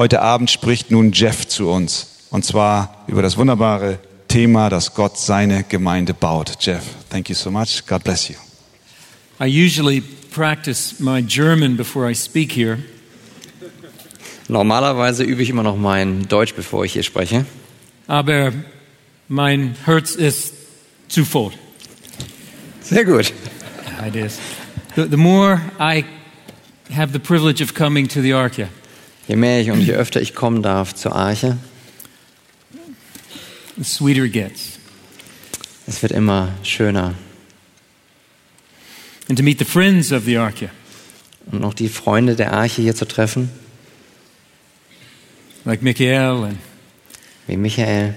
Heute Abend spricht nun Jeff zu uns. Und zwar über das wunderbare Thema, dass Gott seine Gemeinde baut. Jeff, thank you so much. God bless you. I usually practice my German before I speak here, Normalerweise übe ich immer noch mein Deutsch, bevor ich hier spreche. aber mein Herz ist zu voll. Sehr gut. It is. The, the more I have the privilege of coming to the Arca, Je mehr ich und je öfter ich kommen darf zur Arche, the sweeter it gets. es wird immer schöner. And to meet the friends of the Arca, Und noch die Freunde der Arche hier zu treffen, like Michael and wie Michael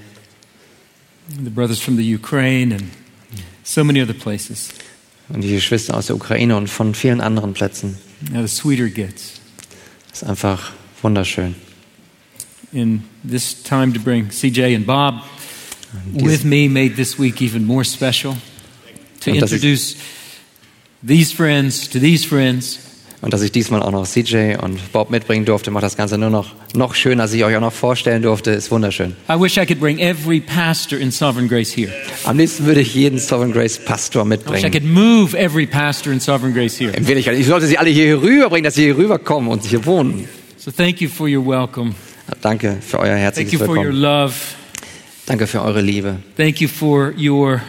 the brothers from the Ukraine and so many other places. und die Geschwister aus der Ukraine und von vielen anderen Plätzen. Now, the sweeter it gets. ist einfach wunderschön. In this time to bring CJ and Bob with me made this week even more special. To introduce these friends to these friends. Und dass ich diesmal auch noch CJ und Bob mitbringen durfte, macht das Ganze nur noch, noch schöner, dass ich euch auch noch vorstellen durfte, ist wunderschön. I wish I could bring every pastor in Sovereign Grace here. Am liebsten würde ich jeden Sovereign Grace Pastor I wish I mitbringen. could move every pastor in Sovereign Grace here. Wirklichkeit, ich sollte sie alle hier rüberbringen, dass sie hier rüberkommen und hier wohnen. So thank you for your welcome. Danke für euer Thank herzliches you for your Willkommen. love. Danke für eure Liebe. Thank you for your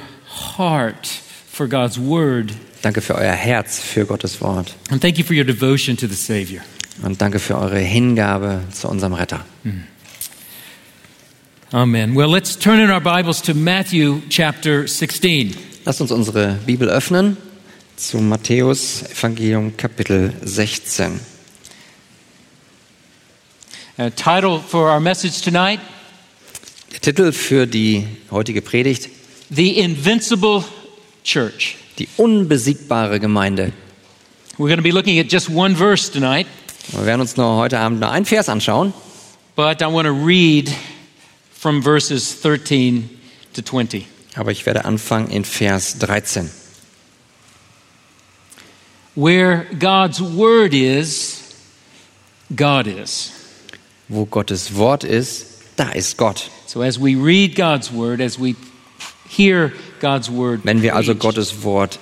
heart for God's word. Danke für euer Herz für Gottes Wort. And thank you for your devotion to the Savior. Und danke für eure Hingabe zu unserem Retter. Amen. Well, let's turn in our Bibles to Matthew chapter 16. Lasst uns unsere Bibel öffnen zu Matthäus Evangelium Kapitel 16. Uh, title for our message tonight Der Titel für die heutige Predigt, The Invincible Church. die unbesiegbare Gemeinde. We're going to be looking at just one verse tonight, Wir werden uns nur heute Abend nur einen Vers anschauen, but I want to read from verses 13 to 20. aber ich werde anfangen in Vers 13. Where God's word is, God is. Wo Gottes Wort ist, da ist Gott. So as we read God's word, as we hear God's word, Wenn wir also Gottes Wort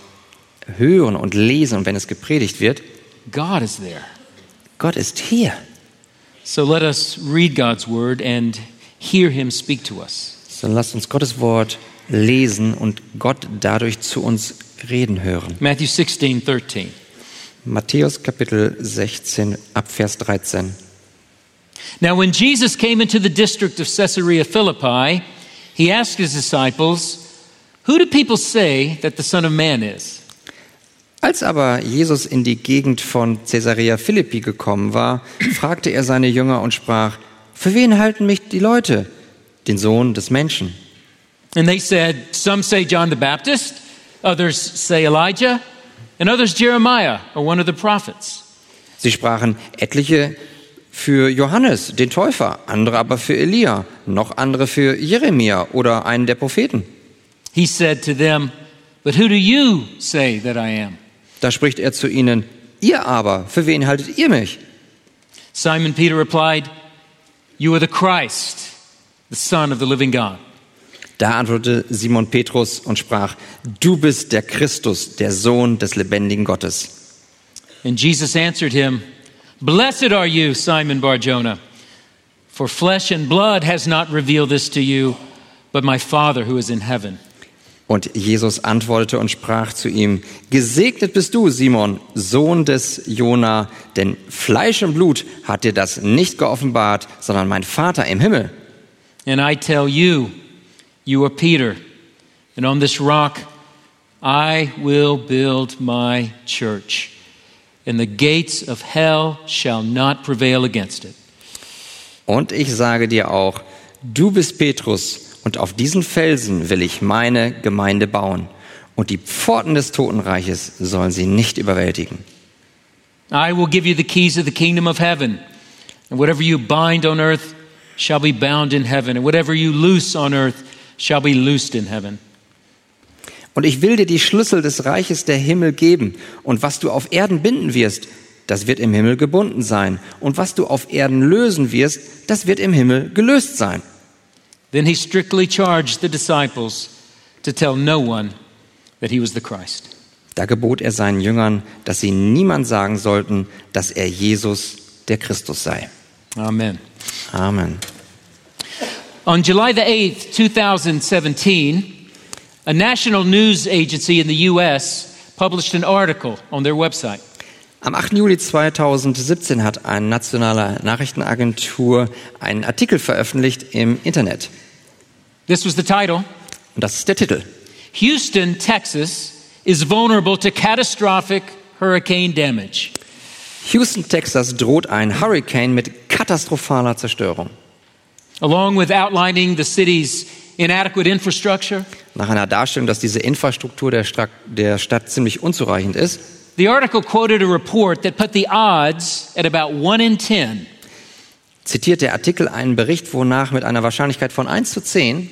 hören und lesen und wenn es gepredigt wird, God is there. Gott ist hier. So let us read God's word and hear him speak to us. So lasst uns Gottes Wort lesen und Gott dadurch zu uns reden hören. Matthew 16, 13. Matthäus Kapitel 16 ab Vers 13. Now, when Jesus came into the district of Caesarea Philippi, he asked his disciples, Who do people say that the Son of Man is? Als aber Jesus in die Gegend von Caesarea Philippi gekommen war, fragte er seine Jünger und sprach, für wen halten mich die Leute? Den Sohn des Menschen. And they said, Some say John the Baptist, others say Elijah, and others Jeremiah or one of the prophets. Sie sprachen etliche für Johannes, den Täufer, andere aber für Elia, noch andere für Jeremia oder einen der Propheten. He said to them, But who do you say that I am? Da spricht er zu ihnen, ihr aber, für wen haltet ihr mich? Simon Peter replied, You are the Christ, the Son of the living God. Da antwortete Simon Petrus und sprach, du bist der Christus, der Sohn des lebendigen Gottes. And Jesus answered him, Blessed are you, Simon Barjona, for flesh and blood has not revealed this to you, but my Father who is in heaven. Und Jesus antwortete und sprach zu ihm, Gesegnet bist du, Simon, Sohn des Jona, denn Fleisch und Blut hat dir das nicht geoffenbart, sondern mein Vater im Himmel. And I tell you, you are Peter, and on this rock I will build my church, and the gates of hell shall not prevail against it. Und ich sage dir auch, du bist Petrus, und auf diesen Felsen will ich meine Gemeinde bauen, und die Pforten des Totenreiches sollen sie nicht überwältigen. I will give you the keys of the kingdom of heaven, and whatever you bind on earth shall be bound in heaven, and whatever you loose on earth shall be loosed in heaven. Und ich will dir die Schlüssel des Reiches der Himmel geben, und was du auf Erden binden wirst, das wird im Himmel gebunden sein. Und was du auf Erden lösen wirst, das wird im Himmel gelöst sein. Then he strictly charged the disciples to tell no one that he was the Christ. Da gebot er seinen Jüngern, dass sie niemand sagen sollten, dass er Jesus der Christus sei. Amen. Amen. On July the 8th, 2017, a national news agency in the U.S. published an article on their website. Am 8. Juli 2017 hat eine nationale Nachrichtenagentur einen Artikel veröffentlicht im Internet. This was the title Und das ist der Titel. Houston, Texas is vulnerable to catastrophic hurricane damage. Houston, Texas droht ein Hurricane mit katastrophaler Zerstörung. Along with outlining the city's inadequate infrastructure, Nach einer Darstellung, dass diese Infrastruktur der Stadt, der Stadt ziemlich unzureichend ist, the article quoted a report that put the odds at about 1 in 10 zitiert der Artikel einen Bericht, wonach mit einer Wahrscheinlichkeit von 1 zu 10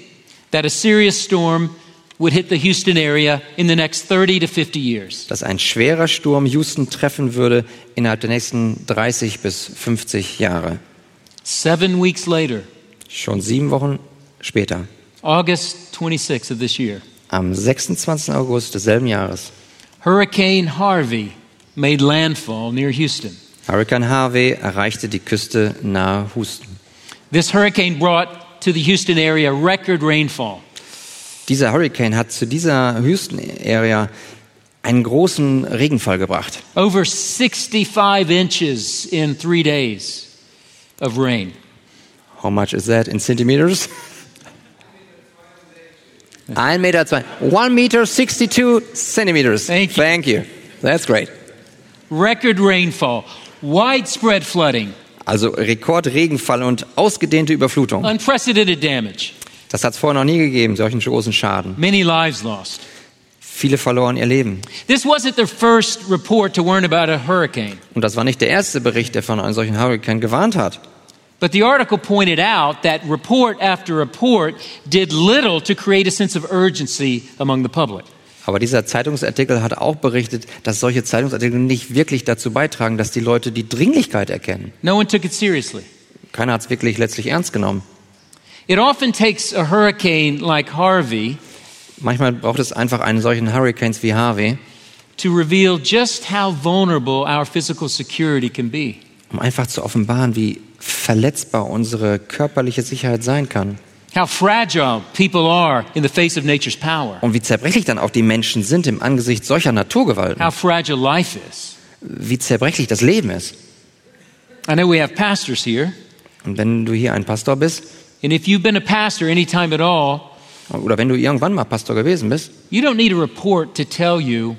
that a serious storm would hit the Houston area in the next 30 to 50 years. dass ein schwerer Sturm Houston treffen würde innerhalb der nächsten 30 bis 50 Jahre. Seven weeks later, Schon sieben Wochen später, August 26th of this year, am 26. August desselben Jahres, Hurricane Harvey made landfall near Houston. Hurricane Harvey erreichte die Küste nahe Houston. This hurricane brought to the Houston area record rainfall. Dieser Hurricane hat zu dieser Houston-Area einen großen Regenfall gebracht. Over 65 inches in three days of rain. How much is that in centimeters? 1 Meter, zwei, 1 Meter 62 centimeters. Thank you. Thank you. That's great. Record rainfall, widespread flooding, Also Rekordregenfall und ausgedehnte Überflutung. unprecedented damage, Das hat es vorher noch nie gegeben, solchen großen Schaden. many lives lost. Viele verloren ihr Leben. This wasn't their first report to warn about a hurricane, Und das war nicht der erste Bericht, der von einem solchen Hurricane gewarnt hat. But the article pointed out that report after report did little to create a sense of urgency among the public. Aber dieser Zeitungsartikel hat auch berichtet, dass solche Zeitungsartikel nicht wirklich dazu beitragen, dass die Leute die Dringlichkeit erkennen. No one took it seriously. Keiner hat es wirklich letztlich ernst genommen. It often takes a hurricane like Harvey Manchmal braucht es einfach einen solchen Hurricanes wie Harvey, to reveal just how vulnerable our physical security can be. um einfach zu offenbaren, wie verletzbar unsere körperliche Sicherheit sein kann. How fragile people are in the face of nature's power. Und wie zerbrechlich dann auch die Menschen sind im Angesicht solcher Naturgewalten. How fragile life is. Wie zerbrechlich das Leben ist. I know we have pastors here, Und wenn du hier ein Pastor bist, and if you've been a pastor any time at all, oder wenn du irgendwann mal Pastor gewesen bist, you don't need a report to tell you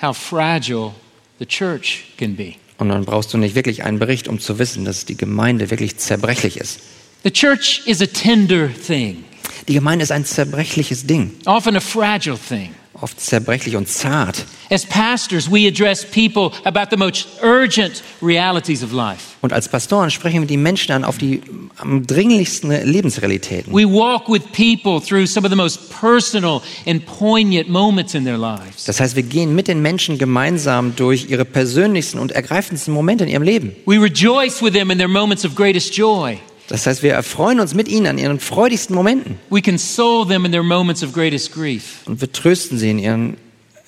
how fragile the church can be. Und dann brauchst du nicht wirklich einen Bericht, um zu wissen, dass die Gemeinde wirklich zerbrechlich ist. The church is a tender thing, Die Gemeinde ist ein zerbrechliches Ding, often a fragile thing. Oft zerbrechlich und zart. As pastors, we address people about the most urgent realities of life. Und als Pastoren sprechen wir die Menschen an auf die am dringlichsten Lebensrealitäten. We walk with people through some of the most personal and poignant moments in their lives. Das heißt, wir gehen mit den Menschen gemeinsam durch ihre persönlichsten und ergreifendsten Momente in ihrem Leben. We rejoice with them in their moments of greatest joy. Das heißt, wir erfreuen uns mit ihnen an ihren freudigsten Momenten We console them in their moments of greatest grief. und wir trösten sie in ihren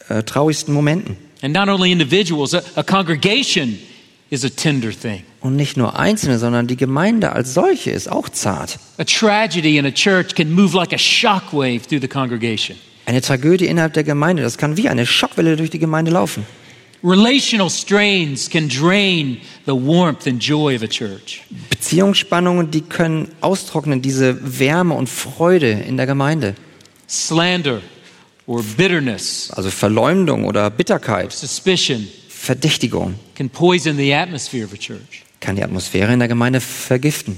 äh, traurigsten Momenten. And not only individuals, a, a congregation is a tender thing. Und nicht nur Einzelne, sondern die Gemeinde als solche ist auch zart. A tragedy in a church can move like a shockwave through the congregation. Eine Tragödie innerhalb der Gemeinde, das kann wie eine Schockwelle durch die Gemeinde laufen. Relational strains can drain the warmth and joy of a church. Beziehungsspannungen, die können austrocknen, diese Wärme und Freude in der Gemeinde. Slander or bitterness, Also Verleumdung oder Bitterkeit, suspicion Verdächtigung can poison the atmosphere of a church. kann die Atmosphäre in der Gemeinde vergiften.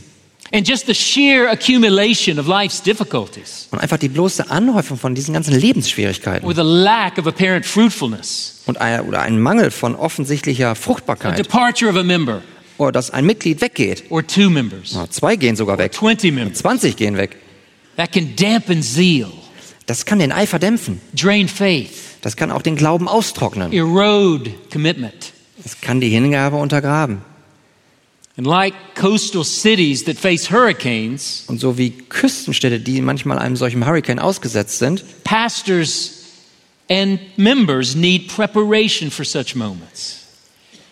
And just the sheer accumulation of life's difficulties Und einfach die bloße Anhäufung von diesen ganzen Lebensschwierigkeiten or the lack of apparent fruitfulness, und ein, oder ein Mangel von offensichtlicher a Fruchtbarkeit departure of a member oder dass ein Mitglied weggeht. or two members, Ja, Zwei gehen sogar weg. 20 members, 20 gehen weg. that can dampen zeal, Das kann den Eifer dämpfen. drain faith, Das kann auch den Glauben austrocknen. erode commitment. Es kann die Hingabe untergraben. And like coastal cities that face hurricanes, Und so wie Küstenstädte, die manchmal einem solchen Hurricane ausgesetzt sind, pastors and members need preparation for such moments.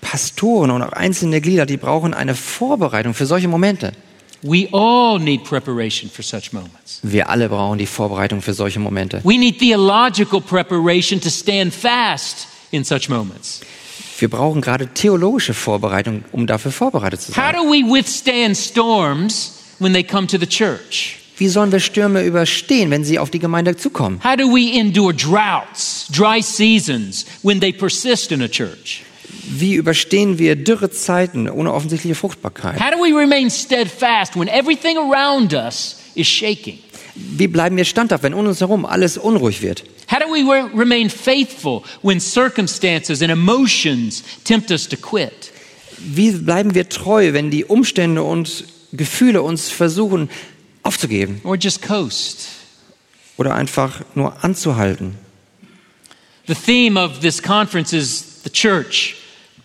Pastoren und auch einzelne Glieder, die brauchen eine Vorbereitung für solche Momente. We all need preparation for such moments. Wir alle brauchen die Vorbereitung für solche Momente. We need theological preparation to stand fast in such moments. Wir brauchen gerade theologische Vorbereitung, um dafür vorbereitet zu How sein. do we withstand storms when they come to the church? Wie sollen wir Stürme überstehen, wenn sie auf die Gemeinde zukommen? How do we endure droughts, dry seasons when they persist in a church? Wie überstehen wir dürre Zeiten ohne offensichtliche Fruchtbarkeit? How do we remain steadfast when everything around us is shaking? Wie bleiben wir standhaft, wenn um uns herum alles unruhig wird? How do we re- remain faithful when circumstances and emotions tempt us to quit? Wie bleiben wir treu, wenn die Umstände und Gefühle uns versuchen aufzugeben Or just coast? oder einfach nur anzuhalten? The theme of this conference is the church,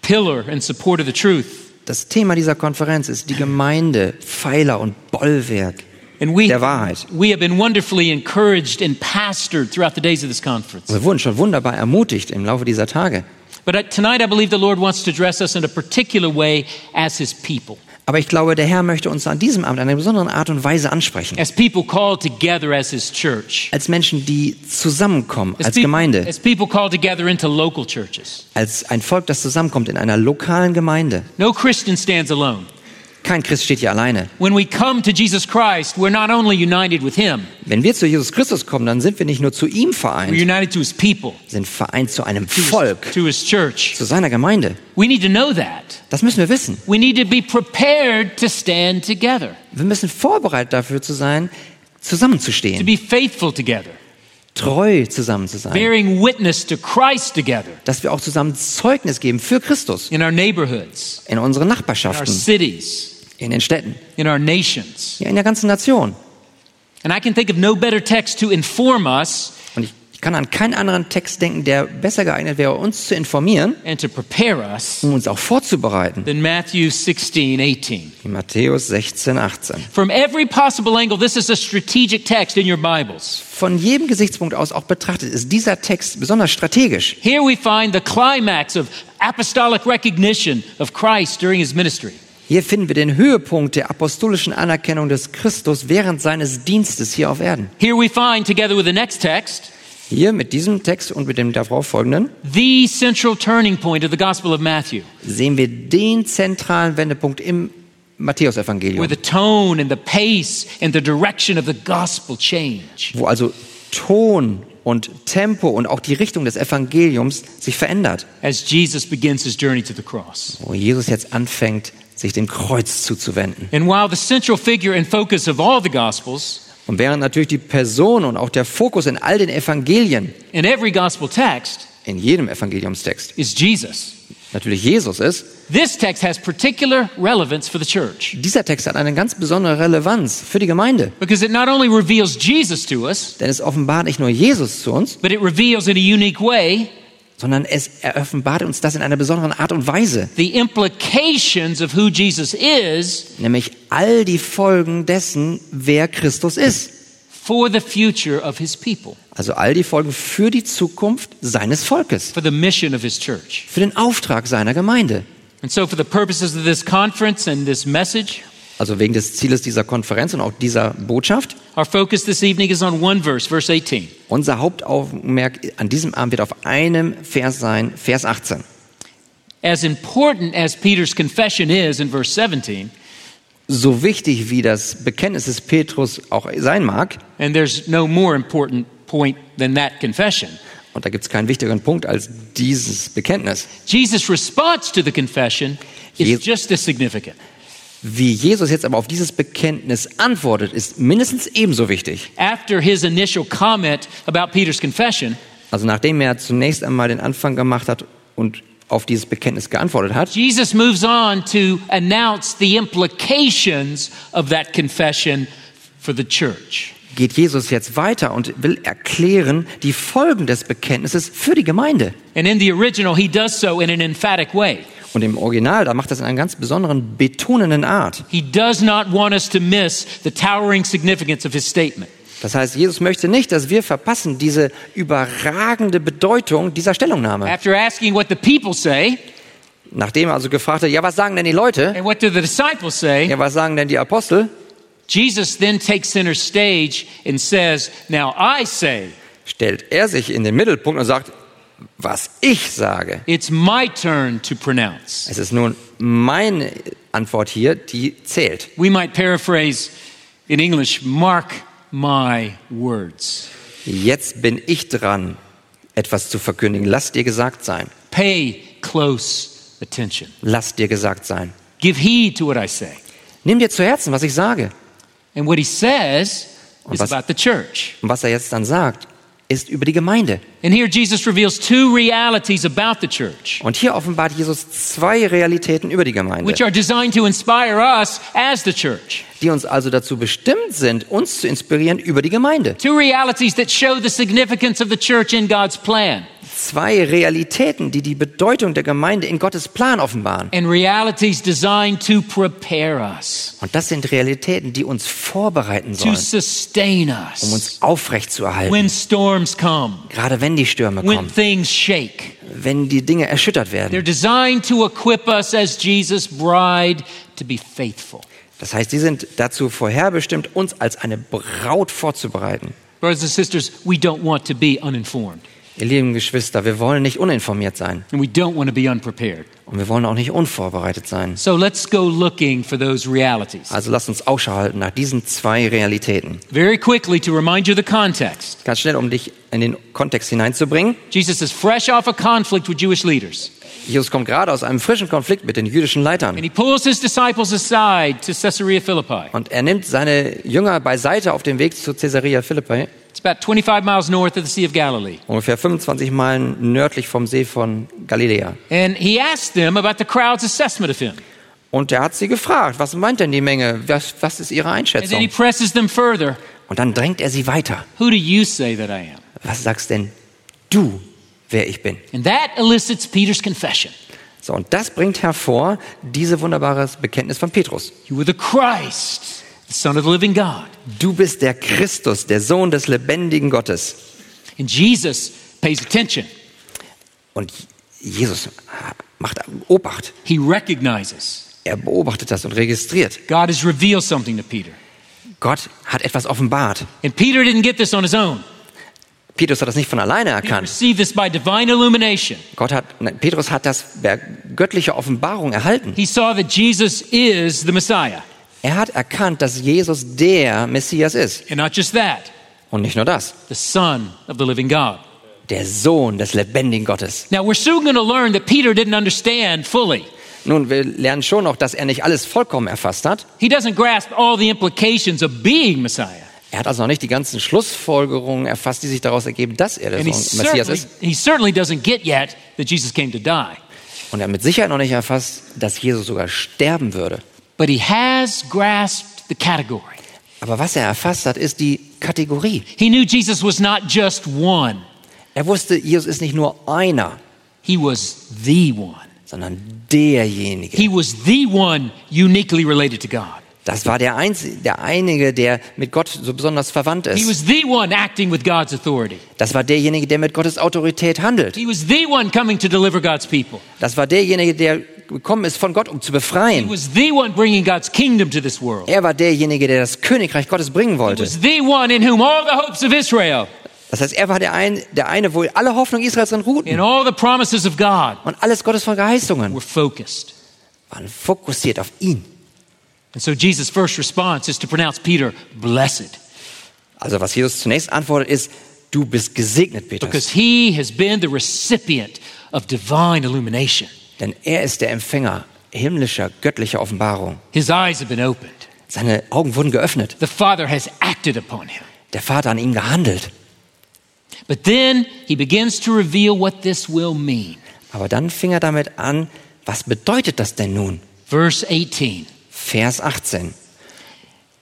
pillar and support of the truth. Das Thema dieser Konferenz ist die Gemeinde, Pfeiler und Bollwerk And we, der Wahrheit. we have been wonderfully encouraged and pastored throughout the days of this conference. Wir wurden schon wunderbar ermutigt im Laufe dieser Tage. But uh, tonight, I believe the Lord wants to address us in a particular way as His people, Aber ich glaube, der Herr möchte uns an diesem Abend in einer besonderen Art und Weise ansprechen. as people called together as His church, Als Menschen, die zusammenkommen, als peop- Gemeinde, as people called together into local churches. als ein Volk, das zusammenkommt in einer lokalen Gemeinde. No Christian stands alone. Kein Christ steht hier alleine. When we come to Jesus Christ, we're not only united with Him, Wenn wir zu Jesus Christus kommen, dann sind wir nicht nur zu ihm we're vereint, united to His people, sind vereint zu einem to His- Volk, to His church. zu seiner Gemeinde. We need to know that. Das müssen wir wissen. We need to be prepared to stand together, Wir müssen vorbereitet dafür zu sein, to zusammenzustehen, be faithful together, treu zusammen zu sein, bearing witness to Christ together dass wir auch zusammen Zeugnis geben für Christus in our neighborhoods, in unseren in our Nachbarschaften, cities, in den Städten, in our nations. ja, in der ganzen Nation. And I can think of no better text to inform us Und ich, ich kann an keinen anderen Text denken, der besser geeignet wäre, uns zu informieren, and to prepare us um uns auch vorzubereiten. than Matthew 16, 18. In Matthäus 16, 18. From every possible angle, this is a strategic text in your Bibles. Von jedem Gesichtspunkt aus auch betrachtet ist dieser Text besonders strategisch. Here we find the climax of apostolic recognition of Christ during his ministry. Hier finden wir den Höhepunkt der apostolischen Anerkennung des Christus während seines Dienstes hier auf Erden. Here we find, together with the next text, Hier mit diesem Text und mit dem darauf folgenden the central turning point of the Gospel of Matthew, sehen wir den zentralen Wendepunkt im Matthäusevangelium, where the tone and the pace and the direction of the gospel change. wo also Ton und Tempo und auch die Richtung des Evangeliums sich verändert, as Jesus begins his journey to the cross. wo Jesus jetzt anfängt, sich dem Kreuz zuzuwenden. And while the central figure and focus of all the Gospels, Und während natürlich die Person und auch der Fokus in all den Evangelien, in every Gospel text, in jedem Evangeliumstext, is Jesus, natürlich Jesus ist, this text has particular relevance for the church dieser Text hat eine ganz besondere Relevanz für die Gemeinde. because it not only reveals Jesus to us, Denn es offenbart nicht nur Jesus zu uns, but it reveals in a unique way sondern es offenbart uns das in einer besonderen Art und Weise. the implications of who Jesus is Nämlich all die Folgen dessen, wer Christus ist. for the future of his people, Also all die Folgen für die Zukunft seines Volkes, for the mission of his church. für den Auftrag seiner Gemeinde. And so, for the purposes of this conference and this message, Also wegen des Zieles dieser Konferenz und auch dieser Botschaft. our focus this evening is on one verse, verse 18. Unser Hauptaugenmerk an diesem Abend wird auf einem Vers sein, Vers 18. As important as Peter's confession is in verse 17, So wichtig wie das Bekenntnis des Petrus auch sein mag, and there's no more important point than that confession, und da gibt es keinen wichtigeren Punkt als dieses Bekenntnis, Jesus' response to the confession is Je- just as significant. Wie Jesus jetzt aber auf dieses Bekenntnis antwortet, ist mindestens ebenso wichtig. After his initial comment about Peter's confession, Also nachdem er zunächst einmal den Anfang gemacht hat und auf dieses Bekenntnis geantwortet hat, Jesus moves on to announce the implications of that confession for the church. geht Jesus jetzt weiter und will erklären die Folgen des Bekenntnisses für die Gemeinde. And in the original, he does so in an emphatic way. Und im Original, da macht das in einer ganz besonderen, betonenden Art. He does not want us to miss the towering significance of his statement. Das heißt, Jesus möchte nicht, dass wir verpassen diese überragende Bedeutung dieser Stellungnahme. After asking what the people say, Nachdem er also gefragt hat, ja, was sagen denn die Leute? and what do the disciples say, Ja, was sagen denn die Apostel? Jesus then takes center stage and says, Now I say, Stellt er sich in den Mittelpunkt und sagt, was ich sage. it's my turn to pronounce. Es ist nun meine Antwort hier, die zählt. We might paraphrase in English, mark my words. Jetzt bin ich dran, etwas zu verkündigen. Lass dir gesagt sein. Pay close attention. Lass dir gesagt sein. Give heed to what I say. Nimm dir zu Herzen, was ich sage. And what he says is was- about the church. Und was er jetzt dann sagt, ist über die Gemeinde. And here Jesus reveals two realities about the church, Und hier offenbart Jesus zwei Realitäten über die Gemeinde, which are designed to inspire us as the church. die uns also dazu bestimmt sind, uns zu inspirieren über die Gemeinde. Two realities that show the significance of the church in God's plan, Zwei Realitäten, die die Bedeutung der Gemeinde in Gottes Plan offenbaren. and realities designed to prepare us, Und das sind Realitäten, die uns vorbereiten to sollen, um uns aufrechtzuerhalten. when storms come, Gerade wenn die Stürme when kommen, things shake. wenn die Dinge erschüttert They're werden. designed to equip us as Jesus' bride to be faithful. Das heißt, sie sind dazu vorherbestimmt, uns als eine Braut vorzubereiten. Brothers and sisters, we don't want to be uninformed, Ihr lieben Geschwister, wir wollen nicht uninformiert sein and we don't want to be unprepared. und wir wollen auch nicht unvorbereitet sein. So let's go looking for those realities. Also lasst uns Ausschau halten nach diesen zwei Realitäten. Very quickly, to remind you of the context Ganz schnell, um dich in den Kontext hineinzubringen. Jesus is fresh off a conflict with Jewish leaders, Jesus kommt gerade aus einem frischen Konflikt mit den jüdischen Leitern. he pulls his disciples aside to Caesarea Philippi. Und er nimmt seine Jünger beiseite auf dem Weg zu Caesarea Philippi, It's about 25 miles north of the Sea of Galilee. ungefähr 25 Meilen nördlich vom See von Galiläa. And he asked them about the crowd's assessment of him. Und er hat sie gefragt, was meint denn die Menge? Was, was ist ihre And then he Einschätzung? presses them further. Und dann drängt er sie weiter. Who do you say that I am? Was sagst denn du, wer ich bin? And that elicits Peter's confession. So, und das bringt hervor diese wunderbare Bekenntnis von Petrus. You are the Christ, Son of the living God. Du bist der Christus, der Sohn des lebendigen Gottes. And Jesus pays attention. Und Jesus macht Obacht. He recognizes Er beobachtet das und registriert. God has revealed something to Peter. Gott hat etwas offenbart. And Peter didn't get this on his own. Petrus hat das nicht von alleine erkannt. received this by divine illumination. Gott hat, nein, Petrus hat das per göttliche Offenbarung erhalten. He saw that Jesus is the Messiah. Er hat erkannt, dass Jesus der Messias ist. And not just that, Und nicht nur das, the Son of the living God. der Sohn des lebendigen Gottes. Now, we're soon going to learn that Peter didn't understand fully. Nun, wir lernen schon noch, dass er nicht alles vollkommen erfasst hat. He doesn't grasp all the implications of being Messiah. Er hat also noch nicht die ganzen Schlussfolgerungen erfasst, die sich daraus ergeben, dass er der And he Sohn Messias certainly, ist. he certainly doesn't get yet that Jesus came to die. Und er hat mit Sicherheit noch nicht erfasst, dass Jesus sogar sterben würde. But he has grasped the category. Aber was er erfasst hat, ist die Kategorie. He knew Jesus was not just one, Er wusste, Jesus ist nicht nur einer, he was the one. sondern derjenige. He was the one uniquely related to God. Das war der, Einzige, der einige, der mit Gott so besonders verwandt He ist. was the one acting with God's authority. Das war derjenige, der mit Gottes Autorität handelt. He was the one coming to deliver God's people. Das war derjenige, der gekommen ist von Gott, um zu He befreien. was the one bringing God's kingdom to this world. Er war derjenige, der das Königreich Gottes bringen wollte. Das heißt, er war der, ein, der eine, wo alle Hoffnung Israels drin ruhten. all the promises of God Und alles Gottes Verheißungen were focused. waren fokussiert auf ihn. And so Jesus' first response is to pronounce Peter blessed Also was Jesus zunächst antwortet ist, du bist gesegnet, Petrus. because he has been the recipient of divine illumination. Denn er ist der Empfänger himmlischer, göttlicher Offenbarung. His eyes have been opened. Seine Augen wurden geöffnet. The Father has acted upon him. Der Vater an ihm gehandelt. But then he begins to reveal what this will mean. Aber dann fing er damit an, was bedeutet das denn nun? Verse 18 Vers 18.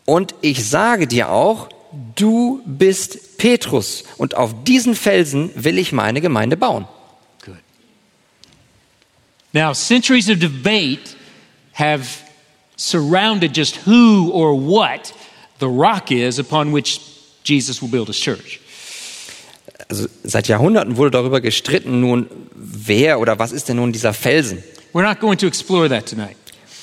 Und ich sage dir auch, du bist Petrus und auf diesen Felsen will ich meine Gemeinde bauen. Now, centuries of debate have surrounded just who or what the rock is upon which Jesus will build his church. Also seit Jahrhunderten wurde darüber gestritten, nun wer oder was ist denn nun dieser Felsen? We're not going to explore that tonight.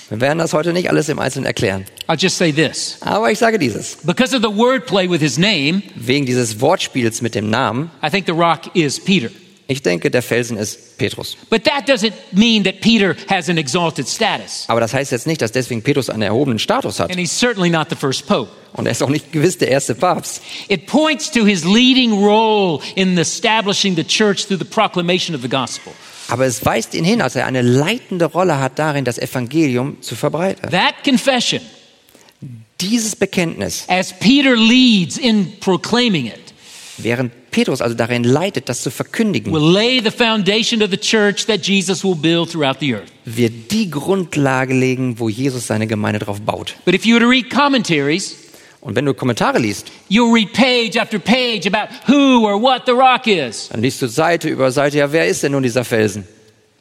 Wir werden das heute nicht alles im Einzelnen erklären. I'll just say this. Aber ich sage dieses. Because of the wordplay with his name, Wegen dieses Wortspiels mit dem Namen, I think the rock is Peter. Ich denke, der Felsen ist Petrus. But that doesn't mean that Peter has an exalted status. Aber das heißt jetzt nicht, dass deswegen Petrus einen erhobenen Status hat. And he's certainly not the first pope. Und er ist auch nicht gewiss der erste Papst. It points to his leading role in establishing the church through the proclamation of the gospel. Aber es weist ihn hin, als er eine leitende Rolle hat darin, das Evangelium zu verbreiten. That confession, Dieses Bekenntnis, as Peter leads in proclaiming it, während Petrus also darin leitet, das zu verkündigen, will lay the foundation of the church that Jesus will build throughout the earth. wird die Grundlage legen, wo Jesus seine Gemeinde drauf baut. But if you were to read commentaries, Und wenn du Kommentare liest, you'll read page after page about who or what the rock is. dann liest du Seite über Seite, ja, wer ist denn nun dieser Felsen?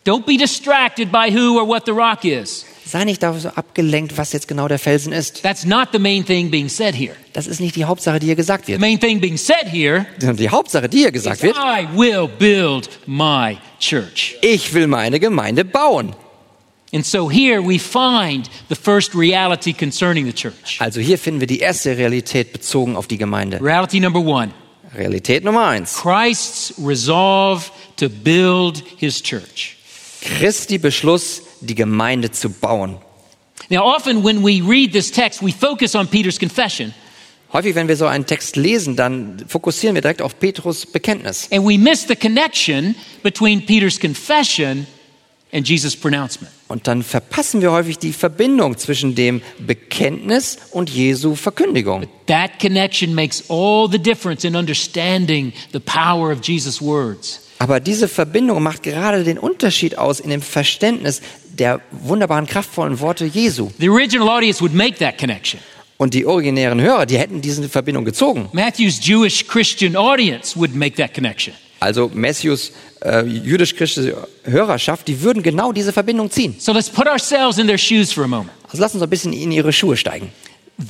Don't be distracted by who or what the rock is. Sei nicht darauf so abgelenkt, was jetzt genau der Felsen ist. That's not the main thing being said here. Das ist nicht die Hauptsache, die hier gesagt The wird. main thing being said here Die Hauptsache, die hier gesagt wird, I will build my church. ich will meine Gemeinde bauen. And so here we find the first reality concerning the church. Also hier finden wir die erste Realität bezogen auf die Gemeinde. Reality number one Realität Nummer eins. Christ's resolve to build his church. Christi Beschluss, die Gemeinde zu bauen. Now, often when we read this text, we focus on Peter's confession Häufig, wenn wir so einen Text lesen, dann fokussieren wir direkt auf Petrus Bekenntnis. and we miss the connection between Peter's confession and Jesus' pronouncement. Und dann verpassen wir häufig die Verbindung zwischen dem Bekenntnis und Jesu Verkündigung. That connection makes all the difference in understanding the power of Jesus' words. Aber diese Verbindung macht gerade den Unterschied aus in dem Verständnis der wunderbaren, kraftvollen Worte Jesu. The original audience would make that connection. Und die originären Hörer, die hätten diese Verbindung gezogen. Matthew's Jewish Christian audience would make that connection. Also Matthews äh, jüdisch-christliche Hörerschaft, die würden genau diese Verbindung ziehen. So let's put ourselves in their shoes for a moment. Also lass uns ein bisschen in ihre Schuhe steigen.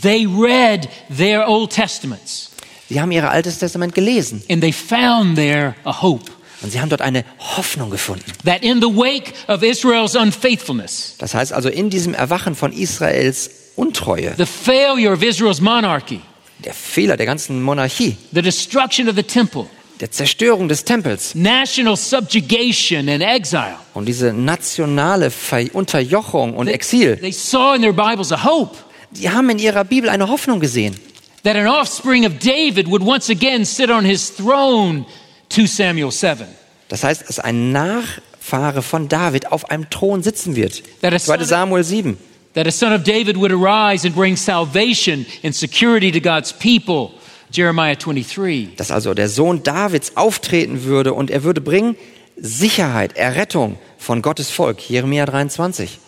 They read their Old Testaments Sie haben ihr Altes Testament gelesen and they found there a hope und sie haben dort eine Hoffnung gefunden. that in the wake of Israel's unfaithfulness, Das heißt also in diesem Erwachen von Israels Untreue, the failure of Israel's monarchy, der Fehler der ganzen Monarchie, the destruction of the temple, der Zerstörung des Tempels national subjugation and exile, und diese nationale Ver Unterjochung und Exil, they saw in their Bibles a hope die haben in ihrer Bibel eine Hoffnung gesehen, that an offspring of David would once again sit on his throne, 2 Samuel 7. Das heißt, dass ein Nachfahre von David auf einem Thron sitzen wird. That is 2. Samuel 7. That a son of David would arise and bring salvation and security to God's people, Jeremiah 23. Dass also der Sohn Davids auftreten würde und er würde bringen Sicherheit, Errettung von Gottes Volk. Jeremia 23.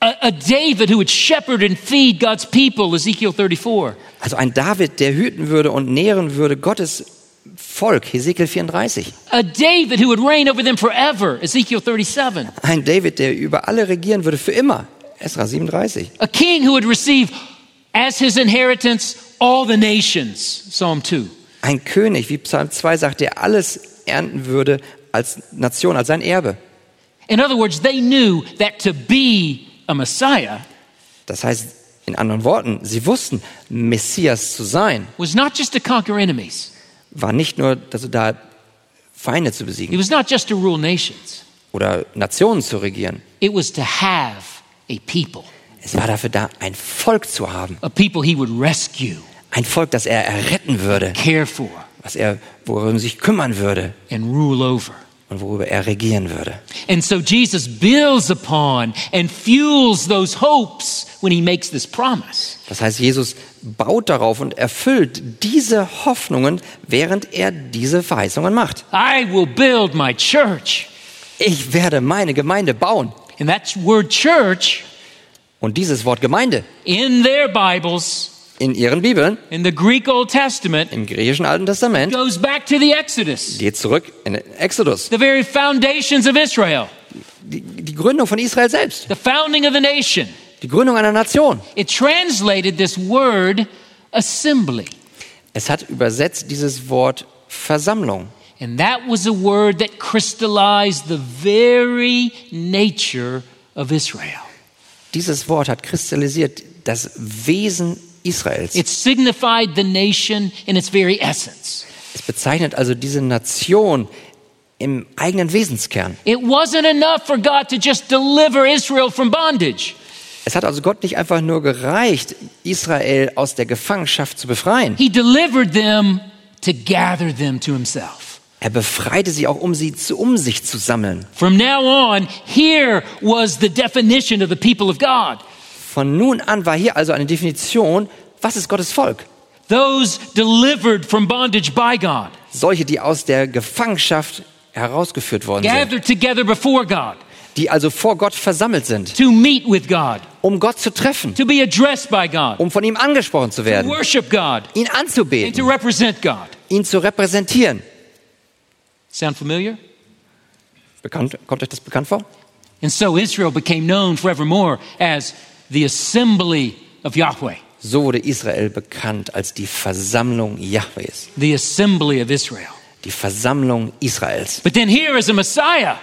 A, a David who would shepherd and feed God's people, Ezekiel 34. Also ein David, der hüten würde und nähren würde Gottes Volk. Hesekiel 34. A David who would reign over them forever, Ezekiel 37. Ein David, der über alle regieren würde für immer. Esra 37. A king who would receive as his inheritance all the nations, Psalm 2. Ein König, wie Psalm 2 sagt, der alles ernten würde als Nation, als sein Erbe. In other words, they knew that to be a Messiah Das heißt, in anderen Worten, sie wussten, Messias zu sein, was not just to conquer enemies, war nicht nur dazu da, Feinde zu it besiegen was not just to rule nations, oder Nationen zu regieren. it was to have a people, Es war dafür da, ein Volk zu haben. a people he would rescue, Ein Volk, das er erretten würde, care for, was er, worum er sich kümmern würde and rule over. Und worüber er regieren würde. And so Jesus builds upon and fuels those hopes when he makes this promise. Das heißt, Jesus baut darauf und erfüllt diese Hoffnungen, während er diese Verheißungen macht. I will build my church. Ich werde meine Gemeinde bauen. And that word church Und dieses Wort Gemeinde in their Bibles in ihren Bibeln, in the Greek Old Testament, im griechischen Alten Testament, goes back to the Exodus, geht zurück in den Exodus. the very foundations of Israel, Die, die Gründung von Israel selbst, the founding of the nation. die Gründung einer Nation. It translated this word assembly. Es hat übersetzt dieses Wort Versammlung. And that was a word that crystallized the very nature of Israel. Dieses Wort hat kristallisiert das Wesen Israels. It signified the nation in its very essence. Es bezeichnet also diese Nation im eigenen Wesenskern. It wasn't enough for God to just deliver Israel from bondage. Es hat also Gott nicht einfach nur gereicht, Israel aus der Gefangenschaft zu befreien. He delivered them to gather them to himself. Er befreite sie auch, um sie zu, um sich zu sammeln. From now on, here was the definition of the people of God. Von nun an war hier also eine Definition, was ist Gottes Volk? Those delivered from bondage by God, Solche, die aus der Gefangenschaft herausgeführt worden sind, gathered together before God, die also vor Gott versammelt sind, to meet with God, um Gott zu treffen, to be addressed by God, um von ihm angesprochen zu to werden, worship God, ihn and to anzubeten, represent God. ihn zu repräsentieren. Sound familiar? Bekannt, kommt euch das bekannt vor? And so Israel became known forevermore as the assembly of Yahweh, So wurde Israel bekannt als die Versammlung Jahwes, the assembly of Israel. die Versammlung Israels. But then here is a Messiah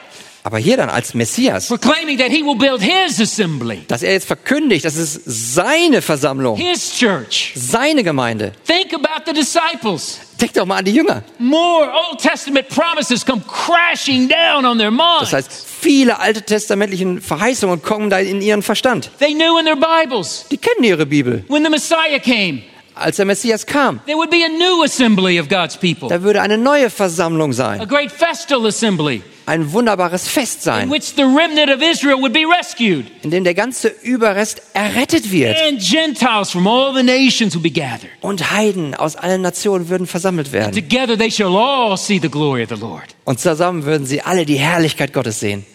Aber hier dann als Messias, proclaiming that he will build his assembly, dass er jetzt verkündigt, das ist seine Versammlung, his church. seine Gemeinde. Think about the disciples. Denk doch mal an die Jünger. More Old Testament promises come crashing down on their minds. Das heißt, viele alte testamentlichen Verheißungen kommen da in ihren Verstand. They knew in their Bibles Die kennen ihre Bibel. when the Messiah came, Als der Messias kam, there would be a new assembly of God's people, da würde eine neue Versammlung a sein. great festal assembly Ein wunderbares Fest in sein, which the remnant of Israel would be rescued, in dem der ganze Überrest errettet wird. and Gentiles from all the nations would be gathered. Und Heiden aus allen Nationen würden versammelt werden. Together they shall all see the glory of the Lord. Und zusammen würden sie alle die Herrlichkeit Gottes sehen.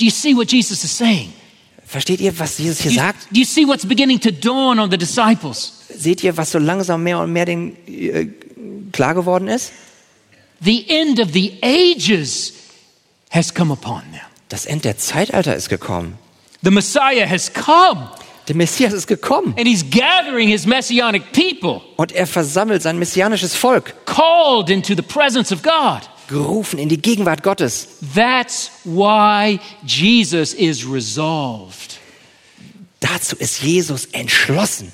Do you see what Jesus is saying? Versteht ihr, was Jesus hier sagt? do you see what's beginning to dawn on the disciples? Seht ihr, was so langsam mehr und mehr den, äh, klar geworden ist? The end of the ages has come upon them. Das Ende der Zeitalter ist gekommen. The Messiah has come, Der Messias ist gekommen and he's gathering his messianic people, und er versammelt sein messianisches Volk, called into the presence of God. gerufen in die Gegenwart Gottes. That's why Jesus is resolved. Dazu ist Jesus entschlossen.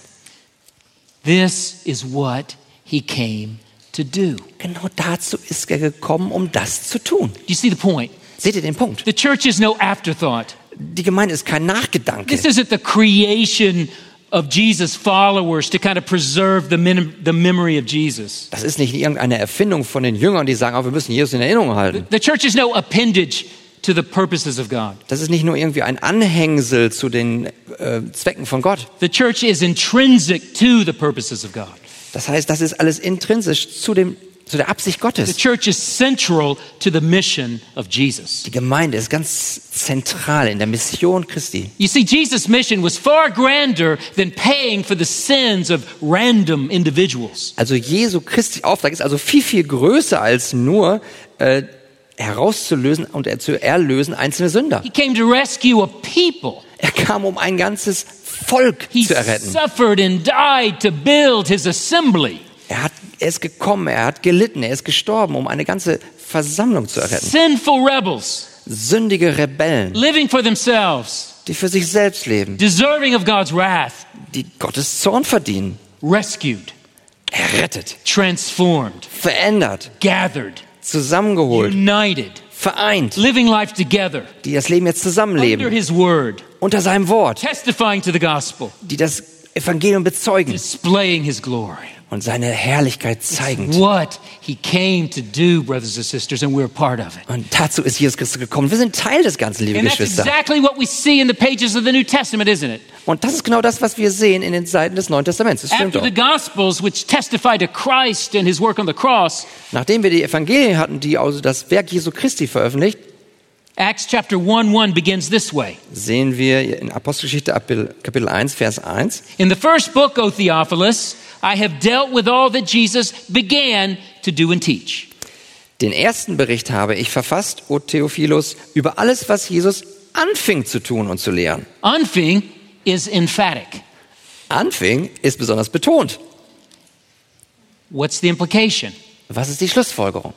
This is what he came to do. Do Genau dazu ist er gekommen, um das zu tun. you see the point? Seht ihr den Punkt? The church is no afterthought. Die Gemeinde ist kein Nachgedanke. This isn't the creation of Jesus' followers to kind of preserve the, the memory of Jesus. Das ist nicht irgendeine Erfindung von den Jüngern, die sagen, oh, wir müssen Jesus in Erinnerung halten. The church is no appendage to the purposes of God. Das ist nicht nur irgendwie ein Anhängsel zu den äh, Zwecken von Gott. The church is intrinsic to the purposes of God. Das heißt, das ist alles intrinsisch zu, dem, zu der Absicht The Gottes. church is central to the mission of Jesus. Die Gemeinde ist ganz zentral in der Mission Christi. You see, Jesus' mission was far grander than paying for the sins of random individuals. Also Jesu Christi Auftrag ist also viel, viel größer als nur äh, herauszulösen und zu erlösen einzelne Sünder. He came to rescue a people. Er kam, um ein ganzes Volk He zu erretten. suffered and died to build his assembly. Er, hat, er ist gekommen, er hat gelitten, er ist gestorben, um eine ganze Versammlung zu erretten. Sinful rebels, Sündige Rebellen, living for themselves, die für sich selbst leben, deserving of God's wrath, die Gottes Zorn verdienen. rescued, Errettet, transformed, verändert, gathered, zusammengeholt, united, vereint, living life together die das Leben jetzt under zusammenleben, his word, unter seinem Wort, testifying to the gospel, die das Evangelium bezeugen displaying his glory. Und seine Herrlichkeit zeigen. What he came to do, brothers and sisters, and we're a part of it. Und dazu ist Jesus Christus gekommen. Wir sind Teil des Ganzen, liebe And Geschwister. exactly what we see in the pages of the New Testament, isn't it? Und das ist genau das, was wir sehen in den Seiten des Neuen Testaments. Das stimmt After doch. the Gospels, which testify to Christ and his work on the cross, Nachdem wir die Evangelien hatten, die also das Werk Jesu Christi veröffentlicht, Acts chapter 1 1 begins this way. Sehen wir in Apostelgeschichte Kapitel Kapitel 1, Vers 1. In the first book, O Theophilus, I have dealt with all that Jesus began to do and teach. Den ersten Bericht habe ich verfasst, O Theophilus, über alles, was Jesus anfing zu tun und zu lehren. Unfing is emphatic. Anfing ist besonders betont. What's the implication? Was ist die Schlussfolgerung?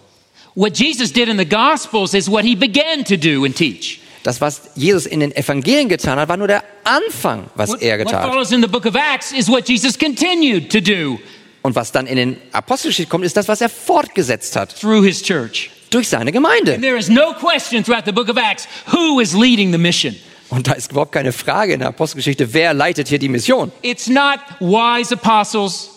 What Jesus did in the Gospels is what he began to do and teach. Das, was Jesus in den Evangelien getan hat, war nur der Anfang, was What, er getan hat. follows in the book of Acts is what Jesus continued to do Und was dann in den Apostelgeschichte kommt, ist das, was er fortgesetzt hat through his church. durch seine Gemeinde. And there is no question throughout the book of Acts who is leading the mission. Und da ist überhaupt keine Frage in der Apostelgeschichte, wer leitet hier die Mission. It's not wise apostles,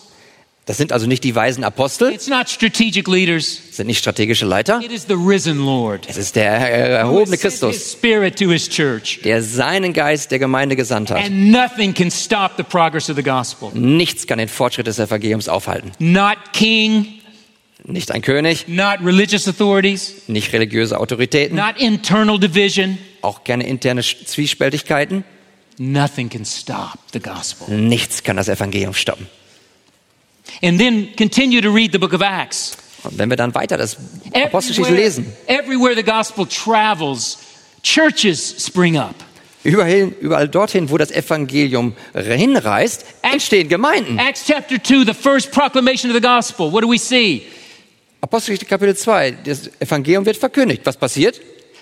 Das sind also nicht die weisen Apostel, it's not strategic leaders, sind nicht strategische Leiter. it is the risen Lord. Es ist der erhobene Christus, His spirit to his church. der seinen Geist der Gemeinde gesandt hat. And nothing can stop the progress of the gospel. Nichts kann den Fortschritt des Evangeliums aufhalten. Not king, Nicht ein König, not religious authorities, nicht religiöse Autoritäten, not internal division. auch keine interne Zwiespältigkeiten. Nothing can stop the gospel. Nichts kann das Evangelium stoppen. And then continue to read the book of Acts. Und wenn wir dann weiter das Apostelgeschichte lesen, everywhere the gospel travels, churches spring up. überall, überall dorthin, wo das Evangelium hinreist, entstehen Gemeinden. Acts chapter 2, the first proclamation of the gospel. What do we see? Apostelgeschichte Kapitel 2, das Evangelium wird verkündigt. Was passiert?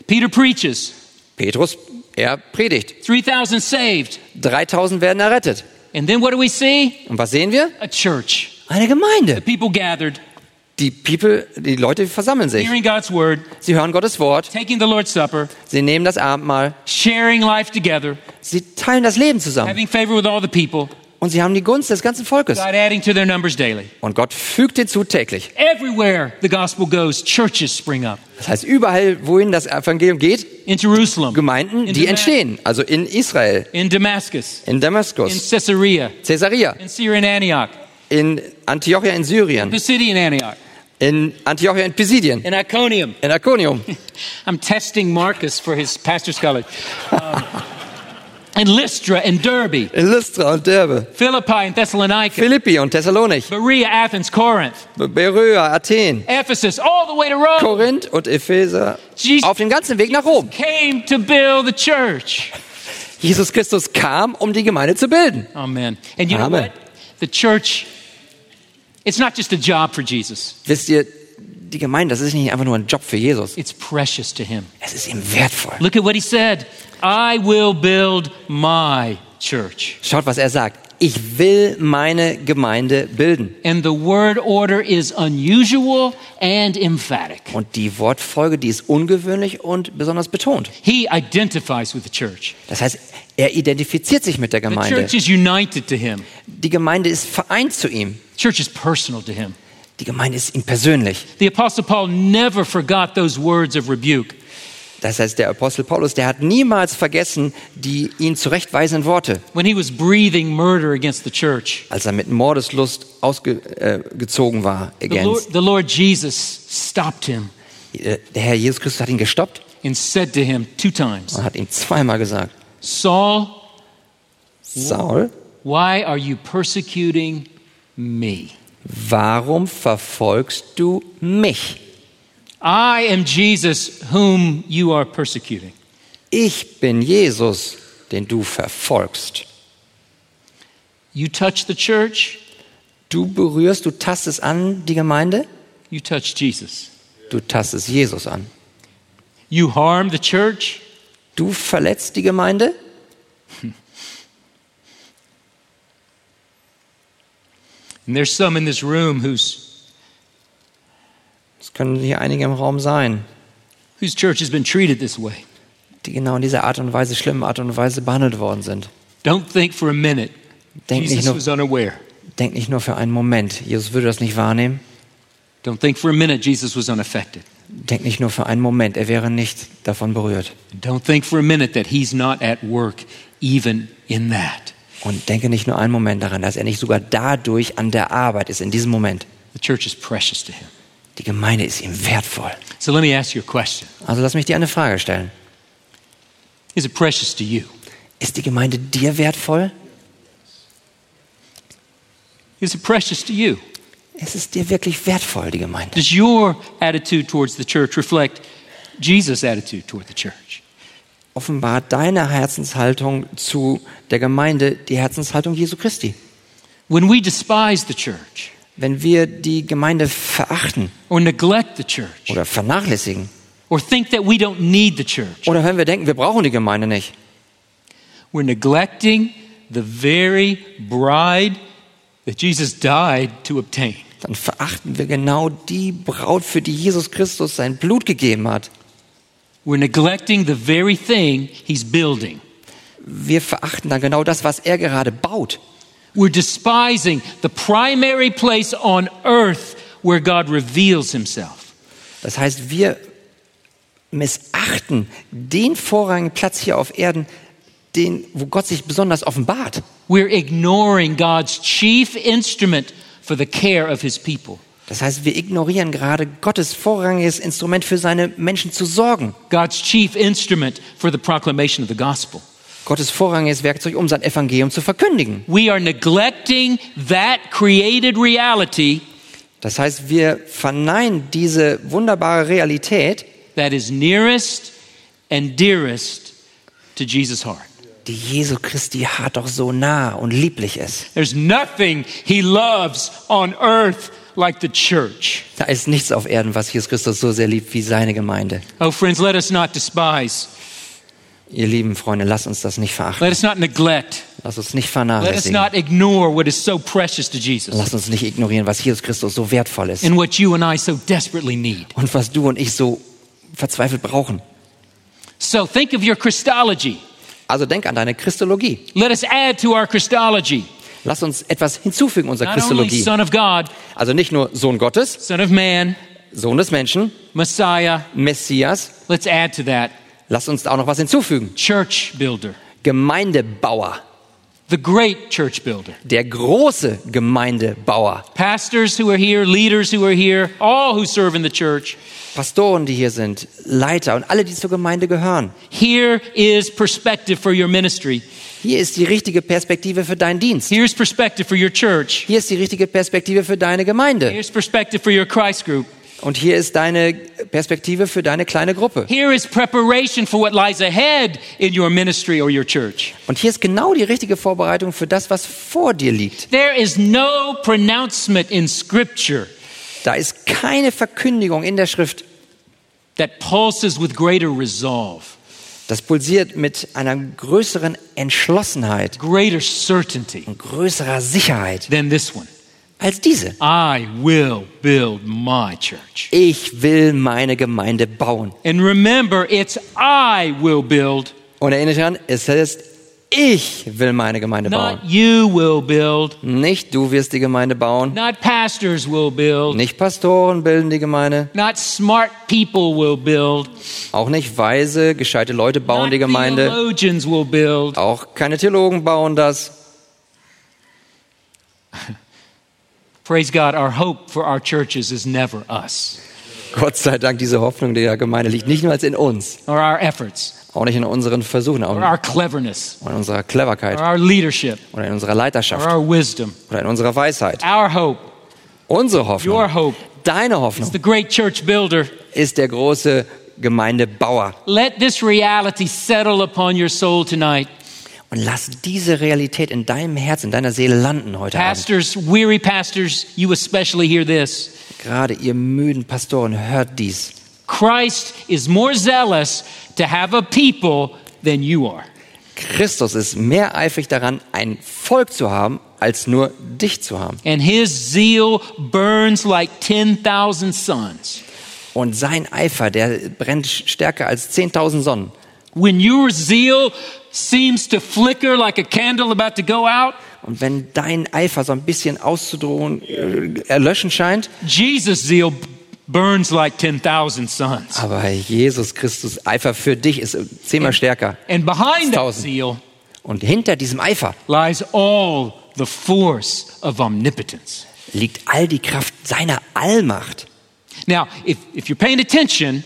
Peter preaches, Petrus, er predigt. 3,000 saved. 3000 werden errettet. And then what do we see? Und was sehen wir? A church. Eine Gemeinde. People gathered, Die People, die Leute versammeln sich. hearing God's word, Sie hören Gottes Wort. taking the Lord's Supper, Sie nehmen das Abendmahl. sharing life together, Sie teilen das Leben zusammen. having favor with all the people, Und sie haben die Gunst des ganzen Volkes. God adding to their numbers daily. Und Gott fügt hinzu täglich. Everywhere the gospel goes, churches spring up. Das heißt, überall, wohin das Evangelium geht, In Jerusalem, Gemeinden, in, die entstehen. Also in Israel, in Damascus, in in Damaskus, Caesarea, Caesarea, in Syria and Antioch, in Antiochia in Syrien, Pisidian Antioch, in Antiochia in Pisidien, in Iconium. in Iconium, I'm testing Marcus for his pastor's college. Um, in Lystra and Derbe, in Lystra und Derbe, Philippi and Thessalonica, Philippi und Thessalonich, Berea, Athens, Corinth, Beröa, Athen, Ephesus, all the way to Rome. Korinth und Epheser. Jesus Auf dem ganzen Weg nach Rom. came to build the church. Jesus Christus kam, um die Gemeinde zu bilden. Amen. And you know Amen. what? The church, it's not just a job for Jesus, Wisst ihr, die Gemeinde, das ist nicht einfach nur ein Job für Jesus. it's precious to him. Es ist ihm wertvoll. Look at what he said I will build my church. Schaut, was er sagt. Ich will meine Gemeinde bilden. And the word order is unusual and emphatic. Und die Wortfolge, die ist ungewöhnlich und besonders betont. He identifies with the church. Das heißt, er identifiziert sich mit der The Gemeinde. church is united to him. Die Gemeinde ist vereint zu ihm. Church is personal to him. Die Gemeinde ist ihm persönlich. The apostle Paul never forgot those words of rebuke. Das heißt, der Apostel Paulus, der hat niemals vergessen die ihn zurechtweisenden Worte, When he was breathing murder against the church, als er mit Mordeslust ausgezogen äh, war. the Lord, Against. the Lord Jesus stopped him Äh, Der Herr Jesus Christus hat ihn gestoppt and said to him two times, und hat ihm zweimal gesagt, Saul, Saul, why are you persecuting me? warum verfolgst du mich? I am Jesus whom you are persecuting. Ich bin Jesus, den du verfolgst. You touch the church, Du berührst, du tastest an die Gemeinde, you touch Jesus. du tastest Jesus an. You harm the church, Du verletzt die Gemeinde, and there's some in this room whose, es können hier einige im Raum sein, whose church has been treated this way. die genau in dieser Art und Weise, schlimmen Art und Weise behandelt worden sind. Don't think for a minute Denk nicht, Jesus nur, was unaware. denk nicht nur für einen Moment, Jesus würde das nicht wahrnehmen. Don't think for a minute Jesus was unaffected. Denk nicht nur für einen Moment, er wäre nicht davon berührt. Don't think for a minute that he's not at work even in that. Und denke nicht nur einen Moment daran, dass er nicht sogar dadurch an der Arbeit ist, in diesem Moment. The church is precious to him. Die Gemeinde ist ihm wertvoll. So let me ask you a question. Also lass mich dir eine Frage stellen. Is it precious to you? Ist die Gemeinde dir wertvoll? Is it precious to you? Ist es dir wirklich wertvoll, die Gemeinde? Does your attitude towards the church reflect Jesus' attitude toward the church? Offenbart deine Herzenshaltung zu der Gemeinde die Herzenshaltung Jesu Christi. When we despise the church Wenn wir die Gemeinde verachten oder vernachlässigen oder wenn wir denken, wir brauchen die Gemeinde nicht, we're neglecting the very bride that Jesus died to obtain. dann verachten wir genau die Braut, für die Jesus Christus sein Blut gegeben hat. We're neglecting the very thing he's building. Wir verachten dann genau das, was er gerade baut. We're despising the primary place on earth where God reveals himself. Das heißt, wir missachten den vorrangigen Platz hier auf Erden, den, wo Gott sich besonders offenbart. We're ignoring God's chief instrument for the care of his people. Das heißt, wir ignorieren gerade Gottes vorrangiges Instrument für seine Menschen zu sorgen. God's chief instrument for the proclamation of the gospel. Gottes vorrangiges Werkzeug, um sein Evangelium zu verkündigen. We are neglecting that created reality Das heißt, wir verneinen diese wunderbare Realität, that is nearest and dearest to Jesus' heart. die Jesu Christi hart doch so nah und lieblich ist. There's nothing he loves on earth like the church. Da ist nichts auf Erden, was Jesus Christus so sehr liebt wie seine Gemeinde. Oh, friends, let us not despise. Ihr lieben Freunde, lasst uns das nicht verachten. Let us not neglect. Lasst uns nicht Let us vernachlässigen. not ignore what is so precious to Jesus Lasst uns nicht ignorieren, was Jesus Christus so wertvoll ist and what you and I so desperately need. und was du und ich so verzweifelt brauchen. So think of your Christology. Also denk an deine Christologie. Let us add to our Christology. Lass uns etwas hinzufügen unserer Christologie. Son of God, Also nicht nur Sohn Gottes, Son of Man, Sohn des Menschen, Messiah. Messias. Let's add to that. Lass uns auch noch was hinzufügen. Church builder, Gemeindebauer. the great church builder. Der große Gemeindebauer. Pastors who are here, leaders who are here, all who serve in the church. Pastoren, die hier sind, Leiter und alle, die zur Gemeinde gehören. Here is perspective for your ministry. Hier ist die richtige Perspektive für deinen Dienst. Here's perspective for your church. Hier ist die richtige Perspektive für deine Gemeinde. Here's perspective for your Christ group. Und hier ist deine Perspektive für deine kleine Gruppe. Here is preparation for what lies ahead in your ministry or your church. Und hier ist genau die richtige Vorbereitung für das, was vor dir liegt. There is no pronouncement in Scripture Da ist keine Verkündigung in der Schrift. that pulses with greater resolve, Das pulsiert mit einer größeren Entschlossenheit greater certainty und größerer Sicherheit than this one. Als diese. I will build my church. Ich will meine Gemeinde bauen. And remember, it's I will build, Und erinnere dich an, es heißt, ich will meine Gemeinde bauen. not you will build, Nicht du wirst die Gemeinde bauen. not pastors will build, Nicht Pastoren bilden die Gemeinde. not smart people will build, Auch nicht weise, gescheite Leute bauen not die Gemeinde. theologians will build. Auch keine Theologen bauen das. Praise God, our hope for our churches is never us Gott sei Dank, diese Hoffnung der Gemeinde liegt nicht nur in uns, or our efforts auch nicht in unseren Versuchen, auch our cleverness in unserer Cleverkeit our leadership oder in unserer Leiterschaft our wisdom. oder in unserer Weisheit. Our hope, Unsere Hoffnung, your hope, deine Hoffnung the great church builder. ist der große Gemeindebauer. Let this reality settle upon your soul tonight. Und lass diese Realität in deinem Herzen, in deiner Seele landen heute Abend. Pastors, weary pastors, you especially hear this. Gerade ihr müden Pastoren, hört dies. Christ is more zealous to have a people than you are. Christus ist mehr eifrig daran, ein Volk zu haben, als nur dich zu haben. And his zeal burns like 10,000 suns. Und sein Eifer, der brennt stärker als 10.000 Sonnen. When your zeal seems to flicker like a candle about to go out, Und wenn dein Eifer so ein bisschen auszudrohen, äh, erlöschen scheint, Jesus' zeal burns like 10,000 suns. aber Jesus Christus Eifer für dich ist zehnmal stärker. And behind that zeal Und hinter diesem Eifer lies all the force of omnipotence. liegt all die Kraft seiner Allmacht. Now, if, if you're paying attention,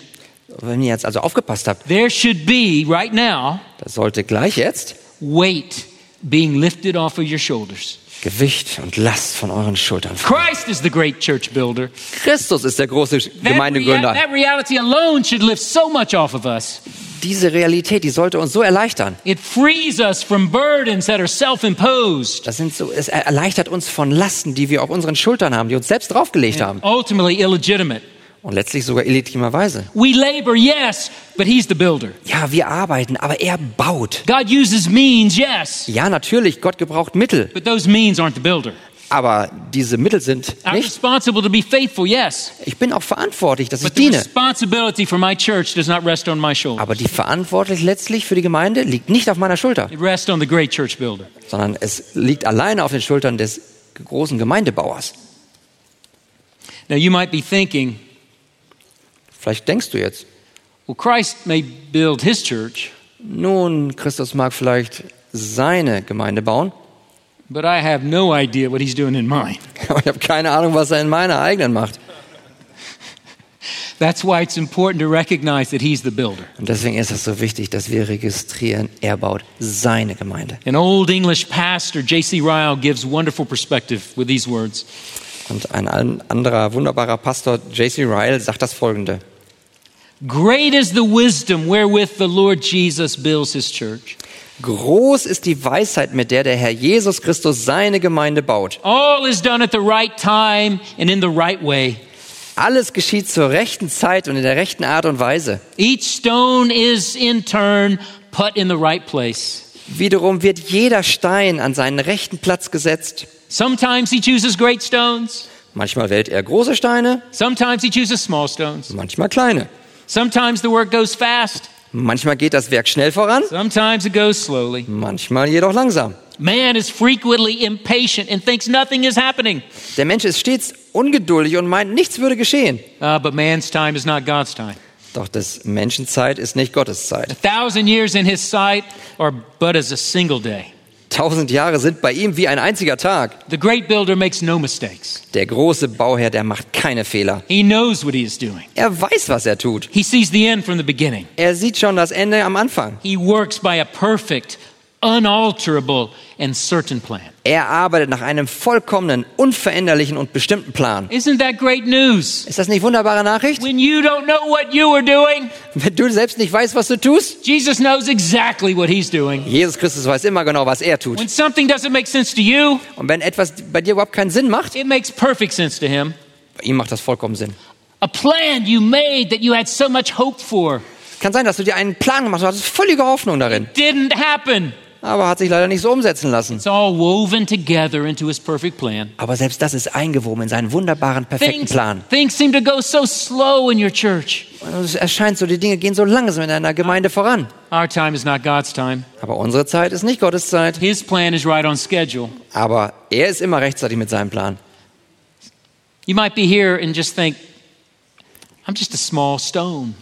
Wenn ihr jetzt also aufgepasst habt, there should be right now Da sollte gleich jetzt weight being lifted off of your shoulders. Gewicht und Last von euren Schultern. Christ is the great church builder. Christus ist der große That, rea- Gemeindegründer. that reality alone should lift so much off of us. Diese Realität, die sollte uns so erleichtern. It frees us from burdens that are self imposed. Das sind so, es erleichtert uns von Lasten, die wir auf unseren Schultern haben, die uns selbst draufgelegt haben. Ultimately illegitimate. Und letztlich sogar illegitimerweise. We labor, yes, but He's the builder. Ja, wir arbeiten, aber er baut. God uses means, yes, Ja, natürlich, Gott gebraucht Mittel. but those means aren't the builder. Aber diese Mittel sind nicht. responsible to be faithful, yes, Ich bin auch verantwortlich, dass ich but the diene. responsibility for my church does not rest on my shoulder. Aber die Verantwortung letztlich für die Gemeinde liegt nicht auf meiner Schulter, It rests on the great church builder. sondern es liegt alleine auf den Schultern des großen Gemeindebauers. Now, you might be thinking, Vielleicht denkst du jetzt, well, Christ may build his church, nun, Christus mag vielleicht seine Gemeinde bauen, but I have no idea what he's doing in mine. aber ich habe keine Ahnung, was er in meiner eigenen macht. That's why it's important to recognize that he's the builder. Und deswegen ist es so wichtig, dass wir registrieren, er baut seine Gemeinde. An old English pastor, J.C. Ryle, gives wonderful perspective with these words. Und ein an- anderer wunderbarer Pastor, J.C. Ryle, sagt das folgende. Great is the wisdom wherewith the Lord Jesus builds his church. Groß ist die Weisheit, mit der der Herr Jesus Christus seine Gemeinde baut. All is done at the right time and in the right way. Alles geschieht zur rechten Zeit und in der rechten Art und Weise. Each stone is in turn put in the right place. Wiederum wird jeder Stein an seinen rechten Platz gesetzt. Sometimes he chooses great stones, Manchmal wählt er große Steine, sometimes he chooses small stones. manchmal kleine. Sometimes the work goes fast, Manchmal geht das Werk schnell voran, sometimes it goes slowly. manchmal jedoch langsam. Man is frequently impatient and thinks nothing is happening. Der Mensch ist stets ungeduldig und meint, nichts würde geschehen. Uh, but man's time is not God's time. Doch des Menschen Zeit ist nicht Gottes Zeit. A thousand years in his sight are but as a single day. Tausend Jahre sind bei ihm wie ein einziger Tag. The great builder makes no mistakes. Der große Bauherr, der macht keine Fehler. He knows what he is doing. Er weiß, was er tut. He sees the end from the beginning. Er sieht schon das Ende am Anfang. He works by a perfect, unalterable, and certain plan. Er arbeitet nach einem vollkommenen, unveränderlichen und bestimmten Plan. Isn't that great news? Ist das nicht wunderbare Nachricht? When you don't know what you are doing, Wenn du selbst nicht weißt, was du tust, Jesus knows exactly what he's doing. Jesus Christus weiß immer genau, was er tut. When something doesn't make sense to you, Und wenn etwas bei dir überhaupt keinen Sinn macht, it makes perfect sense to him. bei ihm macht das vollkommen Sinn. A plan you made that you had so much hope for Kann sein, dass du dir einen Plan gemacht hast, du hattest völlige Hoffnung darin, didn't happen. Aber hat sich leider nicht so umsetzen lassen. It's all woven together into his perfect plan. Aber selbst das ist eingewoben in seinen wunderbaren, perfekten Things, Plan. things seem to go so slow in your church. Es erscheint so, die Dinge gehen so langsam in einer Gemeinde voran. Our time is not God's time. Aber unsere Zeit ist nicht Gottes Zeit. His plan is right on schedule. Aber er ist immer rechtzeitig mit seinem Plan. You might be here and just think, I'm just a small stone.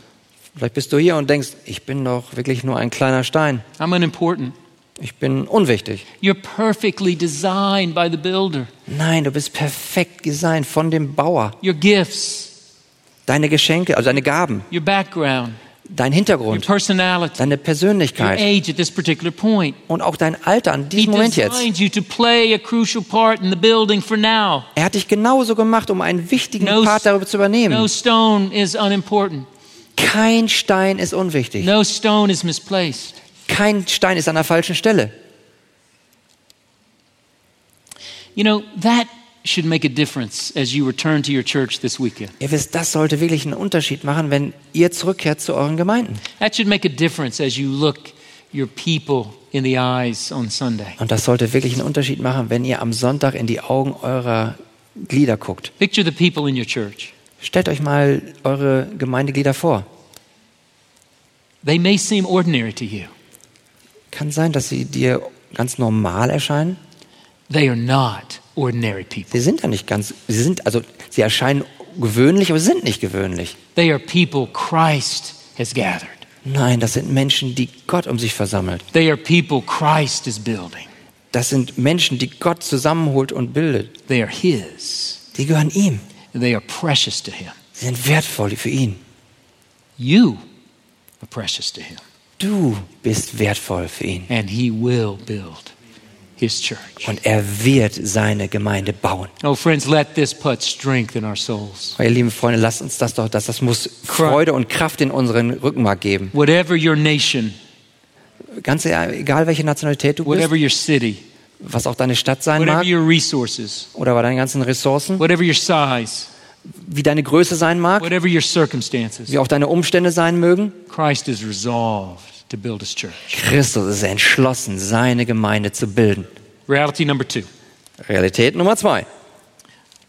Vielleicht bist du hier und denkst, ich bin doch wirklich nur ein kleiner Stein. I'm unimportant. Ich bin unwichtig. You're perfectly designed by the builder. Nein, du bist perfekt designt von dem Bauer. Your gifts, Deine Geschenke, also deine Gaben, your background, dein your Hintergrund, personality, deine your Persönlichkeit age at this particular point. und auch dein Alter an He diesem Moment jetzt. designed you to play a crucial part in the building for now. Er hat dich genauso gemacht, um einen wichtigen No, Part darüber zu no übernehmen. stone is unimportant. Kein Stein ist unwichtig. No stone is misplaced. Kein Stein ist an der falschen Stelle. You know, that should make a difference as you return to your church this weekend. Ihr wisst, das sollte wirklich einen Unterschied machen, wenn ihr zurückkehrt zu euren Gemeinden. That should make a difference as you look your people in the eyes on Sunday. Und das sollte wirklich einen Unterschied machen, wenn ihr am Sonntag in die Augen eurer Glieder guckt. Picture the people in your church. Stellt euch mal eure Gemeindeglieder vor. They may seem ordinary to you. Kann sein, dass sie dir ganz normal erscheinen. They are not ordinary people. Sie sind ja nicht ganz, sie sind, also sie erscheinen gewöhnlich, aber sie sind nicht gewöhnlich. They are people Christ has gathered. Nein, das sind Menschen, die Gott um sich versammelt. They are people Christ is building. Das sind Menschen, die Gott zusammenholt und bildet. They are His. Die gehören ihm. They are precious to Him. Sie sind wertvoll für ihn. You are precious to Him. Du bist wertvoll für ihn. and he will build his church. Und er wird seine Gemeinde bauen. Oh, friends, let this put strength in our souls. Oh, ihr lieben Freunde, lasst uns das doch, das, das muss Freude und Kraft in unseren Rückenmark geben. Whatever your nation, Ganz egal, welche Nationalität du bist, whatever your city, was auch deine Stadt sein whatever mag your resources, oder bei deinen ganzen Ressourcen, whatever your size, wie deine Größe sein mag, whatever your circumstances, wie auch deine Umstände sein mögen. Christ is resolved to build his church. Christus ist entschlossen, seine Gemeinde zu bilden. Reality number two. Realität Nummer zwei.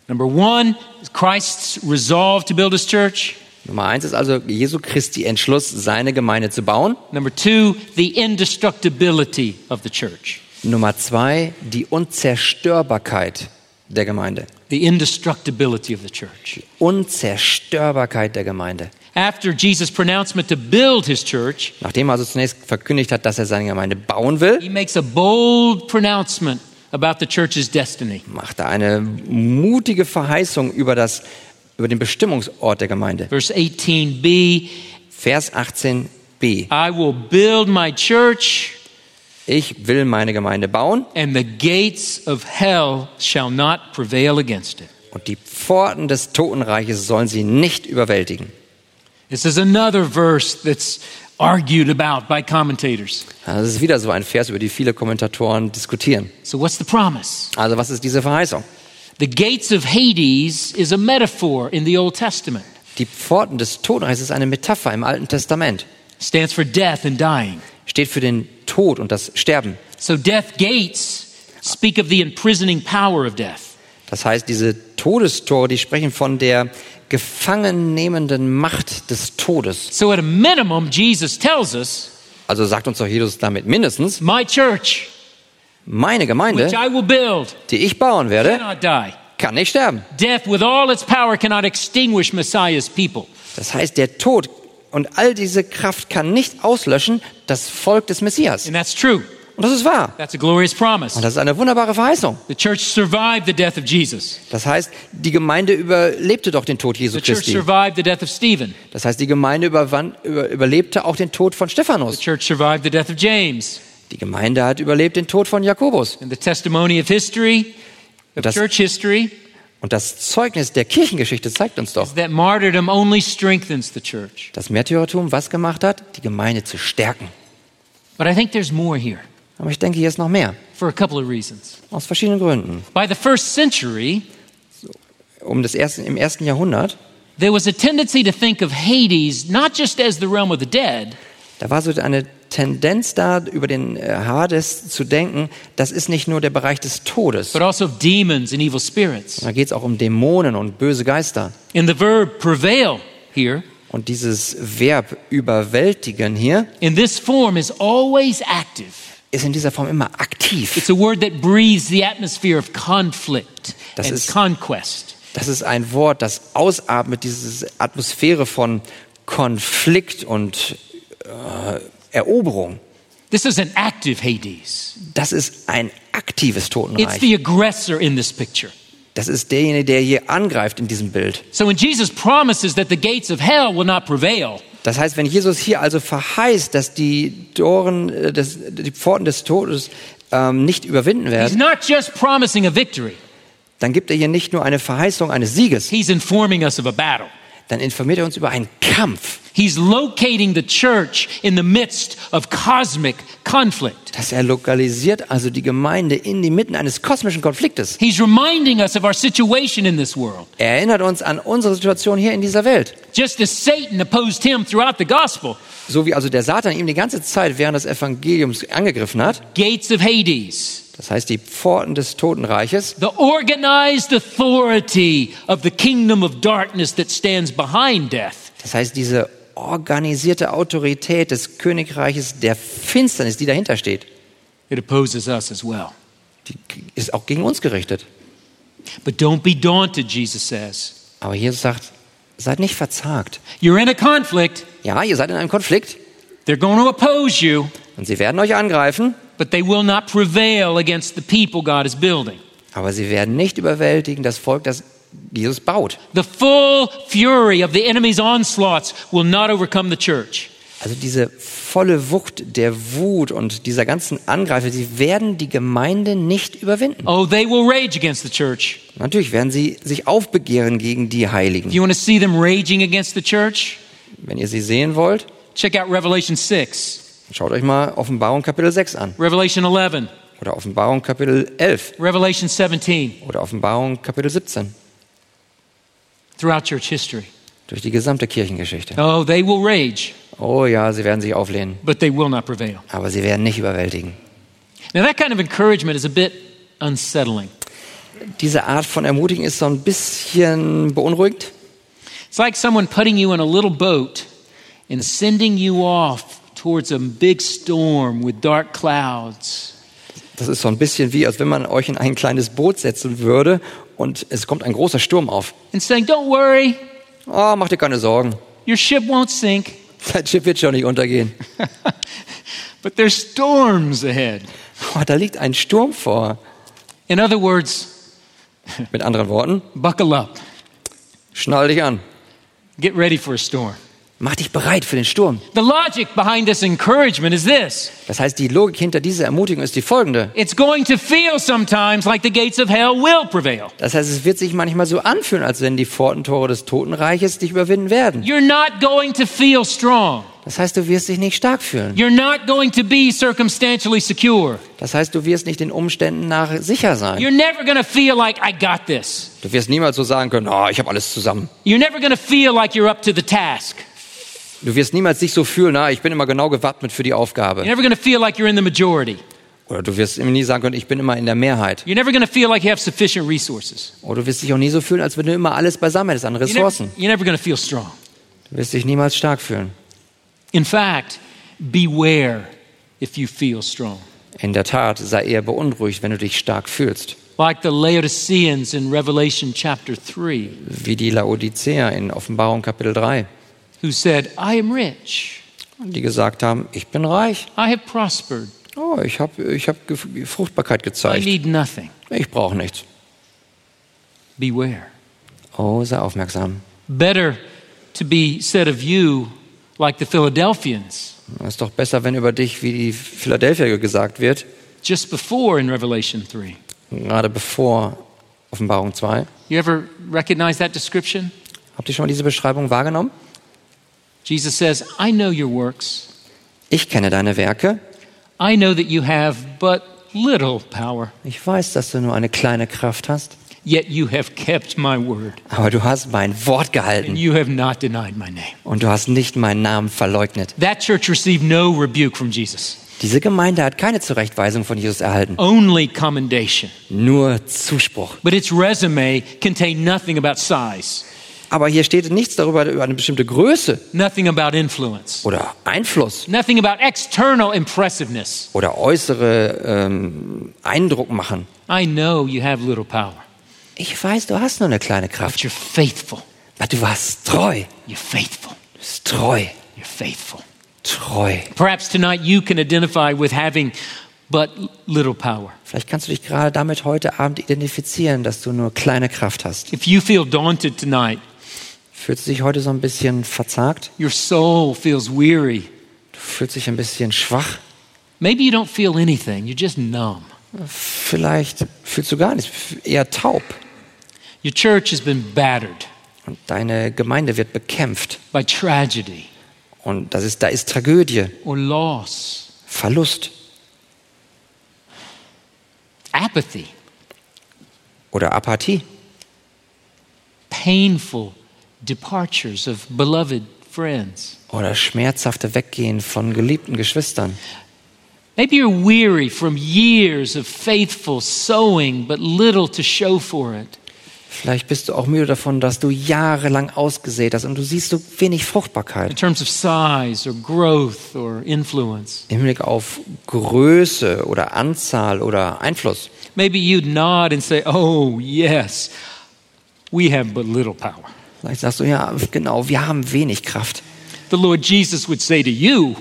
Number one, Christ's resolve to build his church. Nummer eins ist also Jesu Christi Entschluss, seine Gemeinde zu bauen. Number two, the indestructibility of the church. Nummer zwei, die Unzerstörbarkeit der Gemeinde. The indestructibility of the church. Unzerstörbarkeit der Gemeinde. After Jesus' pronouncement to build his church, Nachdem er also zunächst verkündigt hat, dass er seine Gemeinde bauen will, he makes a bold pronouncement about the church's destiny. macht er eine mutige Verheißung über, das, über den Bestimmungsort der Gemeinde. Verse 18b Vers 18b. I will build my church, Ich will meine Gemeinde bauen and the gates of hell shall not prevail against it. und die Pforten des Totenreiches sollen sie nicht überwältigen. This is another verse that's argued about by commentators. Das ist wieder so ein Vers, über die viele Kommentatoren diskutieren. So, what's the promise? Also was ist diese Verheißung? The gates of Hades is a metaphor in the Old Testament. Die Pforten des Totenreiches ist eine Metapher im Alten Testament. stands for death and dying. Steht für den Tod und das Sterben. So death gates speak of the imprisoning power of death. Das heißt, diese Todestore, die sprechen von der gefangennehmenden Macht des Todes. So at a minimum, Jesus tells us, Also sagt uns doch Jesus damit mindestens, my church, meine which Gemeinde, I will build, die ich bauen werde, cannot die. kann nicht sterben. Death with all its power cannot extinguish Messiah's people. Das heißt, der Tod und all diese Kraft kann nicht auslöschen das Volk des Messias. And that's true. Und das ist wahr. That's a glorious promise. Und das ist eine wunderbare Verheißung. The church survived the death of Jesus. Das heißt, die Gemeinde überlebte doch den Tod Jesu The church Christi. survived the death of Stephen. Das heißt, die Gemeinde überwand, über, überlebte auch den Tod von The Stephanus. church survived the death of James. Die Gemeinde hat überlebt den Tod von Jakobus. And the testimony of history, of Das- church history, Und das Zeugnis der Kirchengeschichte zeigt uns doch, is that martyrdom only strengthens the church. dass Märtyrertum was gemacht hat? Die Gemeinde zu stärken. But I think there's more here Aber ich denke, hier ist noch mehr. for a couple of reasons. Aus verschiedenen Gründen. By the first century, Um das ersten, Im ersten Jahrhundert, there was a tendency to think of Hades not just as the realm of the dead, da war so eine Tendenz da, über den äh, Hades zu denken, das ist nicht nur der Bereich des Todes. but also demons and evil spirits. Da geht es auch um Dämonen und böse Geister. In the verb prevail here, Und dieses Verb überwältigen hier in this form, is always active. ist in dieser Form immer aktiv. It's a word that breathes the atmosphere of conflict Das and ist- conquest. Das ist ein Wort, das ausatmet, diese Atmosphäre von Konflikt und äh, Eroberung. This is an active Hades. Das ist ein aktives It's Totenreich. the aggressor in this picture. Das ist derjenige, der hier angreift in diesem Bild. So when Jesus promises that the gates of hell will not prevail, Das heißt, wenn Jesus hier also verheißt, dass die Toren, äh, des, die Pforten des Todes ähm, nicht überwinden he's werden, not just promising a victory, dann gibt er hier nicht nur eine Verheißung eines Sieges, he's informing us of a battle. Dann informiert er uns über einen Kampf, He's locating the church in the midst of cosmic conflict. dass er lokalisiert also die Gemeinde in die Mitten eines kosmischen Konfliktes. He's reminding us of our situation in this world. Er erinnert uns an unsere Situation hier in dieser Welt. Just as Satan opposed him throughout the gospel, So wie also der Satan ihm die ganze Zeit während des Evangeliums angegriffen hat, gates of Hades, das heißt die Pforten des Totenreiches, the organized authority of the kingdom of darkness that stands behind death, das heißt diese organisierte Autorität des Königreiches der Finsternis, die dahinter steht, it opposes us as well. die ist auch gegen uns gerichtet. But don't be daunted, Jesus says. Aber Jesus sagt, seid nicht verzagt. You're in a conflict, Ja, ihr seid in einem Konflikt they're going to oppose you, und sie werden euch angreifen, but they will not prevail against the people God is building. aber sie werden nicht überwältigen das Volk, das Jesus baut. The full fury of the enemy's onslaughts will not overcome the church. Also diese volle Wucht der Wut und dieser ganzen Angreifer, sie werden die Gemeinde nicht überwinden. Oh, they will rage against the church. Natürlich werden sie sich aufbegehren gegen die If Heiligen. you want to see them raging against the church, Wenn ihr sie sehen wollt, check out Revelation 6, schaut euch mal Offenbarung Kapitel 6 an Revelation 11, oder Offenbarung Kapitel 11 Revelation 17, oder Offenbarung Kapitel 17 throughout church history. durch die gesamte Kirchengeschichte. Oh, they will rage, Oh ja, sie werden sich auflehnen, but they will not prevail. aber sie werden nicht überwältigen. Now, that kind of encouragement is a bit unsettling. Diese Art von Ermutigen ist so ein bisschen beunruhigend. It's like someone putting you in a little boat and sending you off towards a big storm with dark clouds. Das ist so ein bisschen wie, als wenn man euch in ein kleines Boot setzen würde und es kommt ein großer Sturm auf. And saying, Don't worry, Oh, mach dir keine Sorgen. your ship won't sink, Dein Schiff wird schon nicht untergehen. but there's storms ahead. Oh, da liegt ein Sturm vor. In other words, Mit anderen Worten, buckle up, schnall dich an. get ready for a storm. Mach dich bereit für den Sturm. The logic behind this encouragement is this Das heißt, die Logik hinter dieser Ermutigung ist die folgende. it's going to feel sometimes like the gates of hell will prevail. Das heißt, es wird sich manchmal so anfühlen, als wenn die Pfortentore des Totenreiches dich überwinden werden. You're not going to feel strong. Das heißt, du wirst dich nicht stark fühlen. You're not going to be circumstantially secure. Das heißt, du wirst nicht den Umständen nach sicher sein. You're never going to feel like I got this. Du wirst niemals so sagen können, oh, ich habe alles zusammen. You're never going to feel like you're up to the task. Du wirst niemals dich so fühlen, na, ich bin immer genau gewappnet für die You're Aufgabe. never going to feel like you're in the majority. Oder du wirst nie sagen können, ich bin immer in der Mehrheit. You're never going to feel like you have sufficient resources. Oder du wirst dich auch nie so fühlen, als wenn du immer alles beisammen hättest an You're never, Ressourcen. you're never going to feel strong. Du wirst dich niemals stark fühlen. In fact, beware if you feel strong. In der Tat, sei eher beunruhigt, wenn du dich stark fühlst. Like the Laodiceans in Revelation chapter 3, Wie die Laodicea in Offenbarung Kapitel 3, who said, I am rich, die gesagt haben, ich bin reich. I have prospered, Oh, ich habe ich hab Fruchtbarkeit I gezeigt. need nothing. Ich brauche nichts. Beware. Oh, sei aufmerksam. Better to be said of you like the Philadelphians Es ist doch besser, wenn über dich wie die Philadelphia gesagt wird, just before in Revelation 3. gerade bevor Offenbarung 2. You ever recognize that description? Habt ihr schon mal diese Beschreibung wahrgenommen? Jesus says, I know your works. Ich kenne deine Werke. I know that you have but little power, Ich weiß, dass du nur eine kleine Kraft hast. yet you have kept my word, Aber du hast mein Wort and gehalten you have not denied my name. und du hast nicht meinen Namen verleugnet. That church received no rebuke from Jesus, Diese Gemeinde hat keine Zurechtweisung von Jesus erhalten, only commendation. nur Zuspruch. But its resume contained nothing about size, Aber hier steht nichts darüber über eine bestimmte Größe nothing about influence, oder Einfluss nothing about external impressiveness. oder äußere ähm, Eindruck machen. I know you have little power, Ich weiß, du hast nur eine kleine but Kraft, you're faithful. aber du warst treu. You're faithful. Du bist treu, You're faithful. treu. Perhaps tonight you can identify with having but little power. Vielleicht kannst du dich gerade damit heute Abend identifizieren, dass du nur kleine Kraft hast. If you feel daunted tonight, Fühlst du dich heute so ein bisschen verzagt? your soul feels weary, Du fühlst dich ein bisschen schwach? maybe you don't feel anything, you're just numb. Vielleicht fühlst du gar nichts, eher taub. Your church has been battered Und deine Gemeinde wird bekämpft. by tragedy Und das ist, da ist Tragödie, or loss, Verlust apathy, oder Apathie. painful departures of beloved friends. Oder schmerzhafte Weggehen von geliebten Geschwistern. Maybe you're weary from years of faithful sowing, but little to show for it. Vielleicht bist du auch müde davon, dass du jahrelang ausgesät hast und du siehst so wenig In Fruchtbarkeit. terms of size or growth or influence. Im Hinblick auf Größe oder Anzahl oder Einfluss. Maybe you'd nod and say, Oh, yes, we have but little power. Vielleicht sagst du, ja, genau, wir haben wenig Kraft. The Lord Jesus would say to you,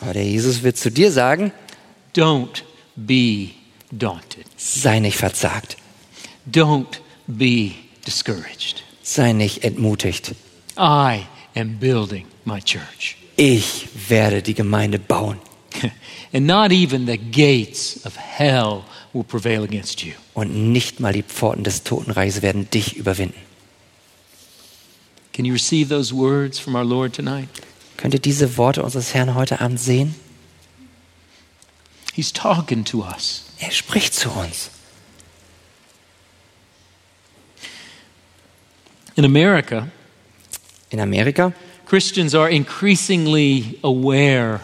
Aber der Jesus wird zu dir sagen, Don't be daunted, sei nicht verzagt, don't be discouraged. sei nicht entmutigt. I am building my church. ich werde die Gemeinde bauen. and not even the gates of hell will prevail against you. Und nicht mal die Pforten des Totenreiches werden dich überwinden. Can you receive those words from our Lord tonight? Könnt ihr diese Worte unseres Herrn heute Abend sehen? He's talking to us. Er spricht zu uns. In America, In Amerika Christians are increasingly aware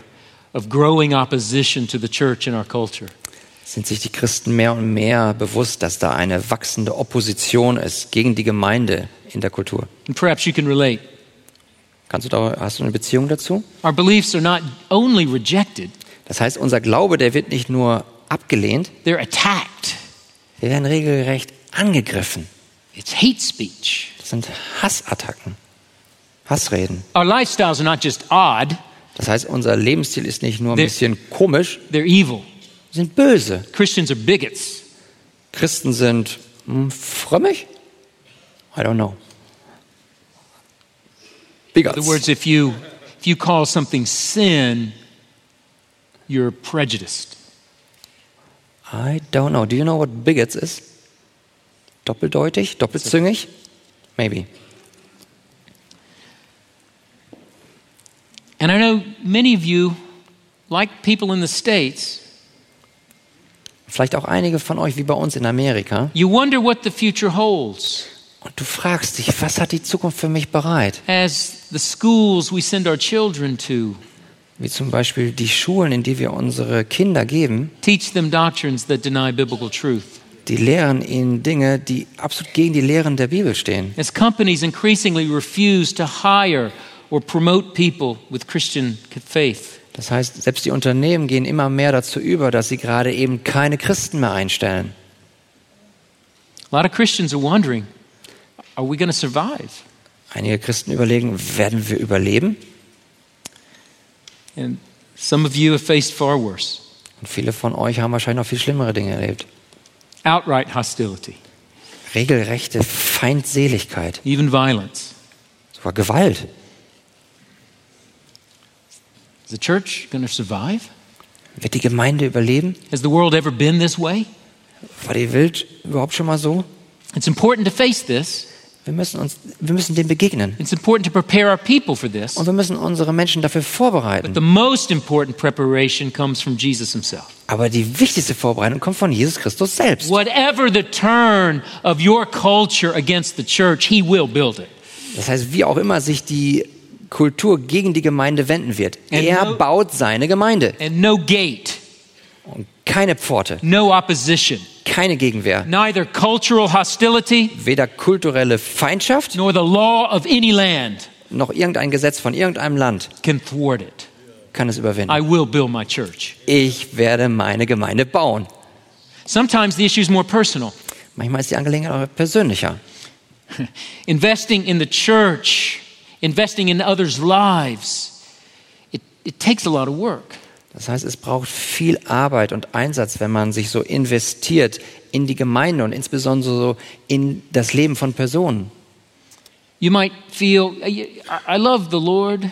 of growing opposition to the church in our culture. sind sich die Christen mehr und mehr bewusst, dass da eine wachsende Opposition ist gegen die Gemeinde in der Kultur. And perhaps you can relate. Kannst du da, hast du eine Beziehung dazu? Our beliefs are not only rejected, Das heißt, unser Glaube, der wird nicht nur abgelehnt, they're attacked. wir werden regelrecht angegriffen. It's hate speech. Das sind Hassattacken, Hassreden. Our lifestyles are not just odd, Das heißt, unser Lebensstil ist nicht nur ein Der- bisschen komisch, they're evil. wir sind böse. Christians are bigots. Christen sind hm, frömmig? I don't know. In other words, if you if you call something sin, you're prejudiced. I don't know. Do you know what bigots is? Doppeldeutig? Doppelzüngig? Maybe. And I know many of you, like people in the States, Vielleicht auch einige von euch wie bei uns in Amerika. you wonder what the future holds. Und du fragst dich, was hat die Zukunft für mich bereit? As the schools we send our children to Wie zum Beispiel die Schulen, in die wir unsere Kinder geben, teach them doctrines that deny biblical truth. die lehren ihnen Dinge, die absolut gegen die Lehren der Bibel stehen. As companies increasingly refuse to hire or promote people with Christian faith. Das heißt, selbst die Unternehmen gehen immer mehr dazu über, dass sie gerade eben keine Christen mehr einstellen. A lot of Christians are wondering, are we going to survive? Einige Christen überlegen, werden wir überleben? And some of you have faced far worse Und viele von euch haben wahrscheinlich noch viel schlimmere Dinge erlebt. outright hostility, Regelrechte Feindseligkeit, even violence. sogar Gewalt. Is the church going to survive? Wird die Gemeinde überleben? Has the world ever been this way? War die Welt überhaupt schon mal so? It's important to face this. Wir müssen, uns, wir müssen dem begegnen. It's important to prepare our people for this. Und wir müssen unsere Menschen dafür But vorbereiten. the most important preparation comes from Jesus himself. Aber die wichtigste Vorbereitung kommt von Jesus Christus selbst. Whatever the turn of your culture against the church, he will build it. Das heißt, wie auch immer sich die Kultur gegen die Gemeinde wenden wird, And er no- baut seine Gemeinde. And no gate, Und keine Pforte, no opposition, keine Gegenwehr, neither cultural hostility weder kulturelle Feindschaft nor the law of any land noch irgendein Gesetz von irgendeinem Land can thwart it. kann es überwinden. I will build my church. Ich werde meine Gemeinde bauen. Sometimes the issue is more personal. Manchmal ist die Angelegenheit auch persönlicher. Investing in the church, investing in others' lives, it, it takes a lot of work. Das heißt, es braucht viel Arbeit und Einsatz, wenn man sich so investiert in die Gemeinde und insbesondere so in das Leben von Personen. You might feel, I love the Lord,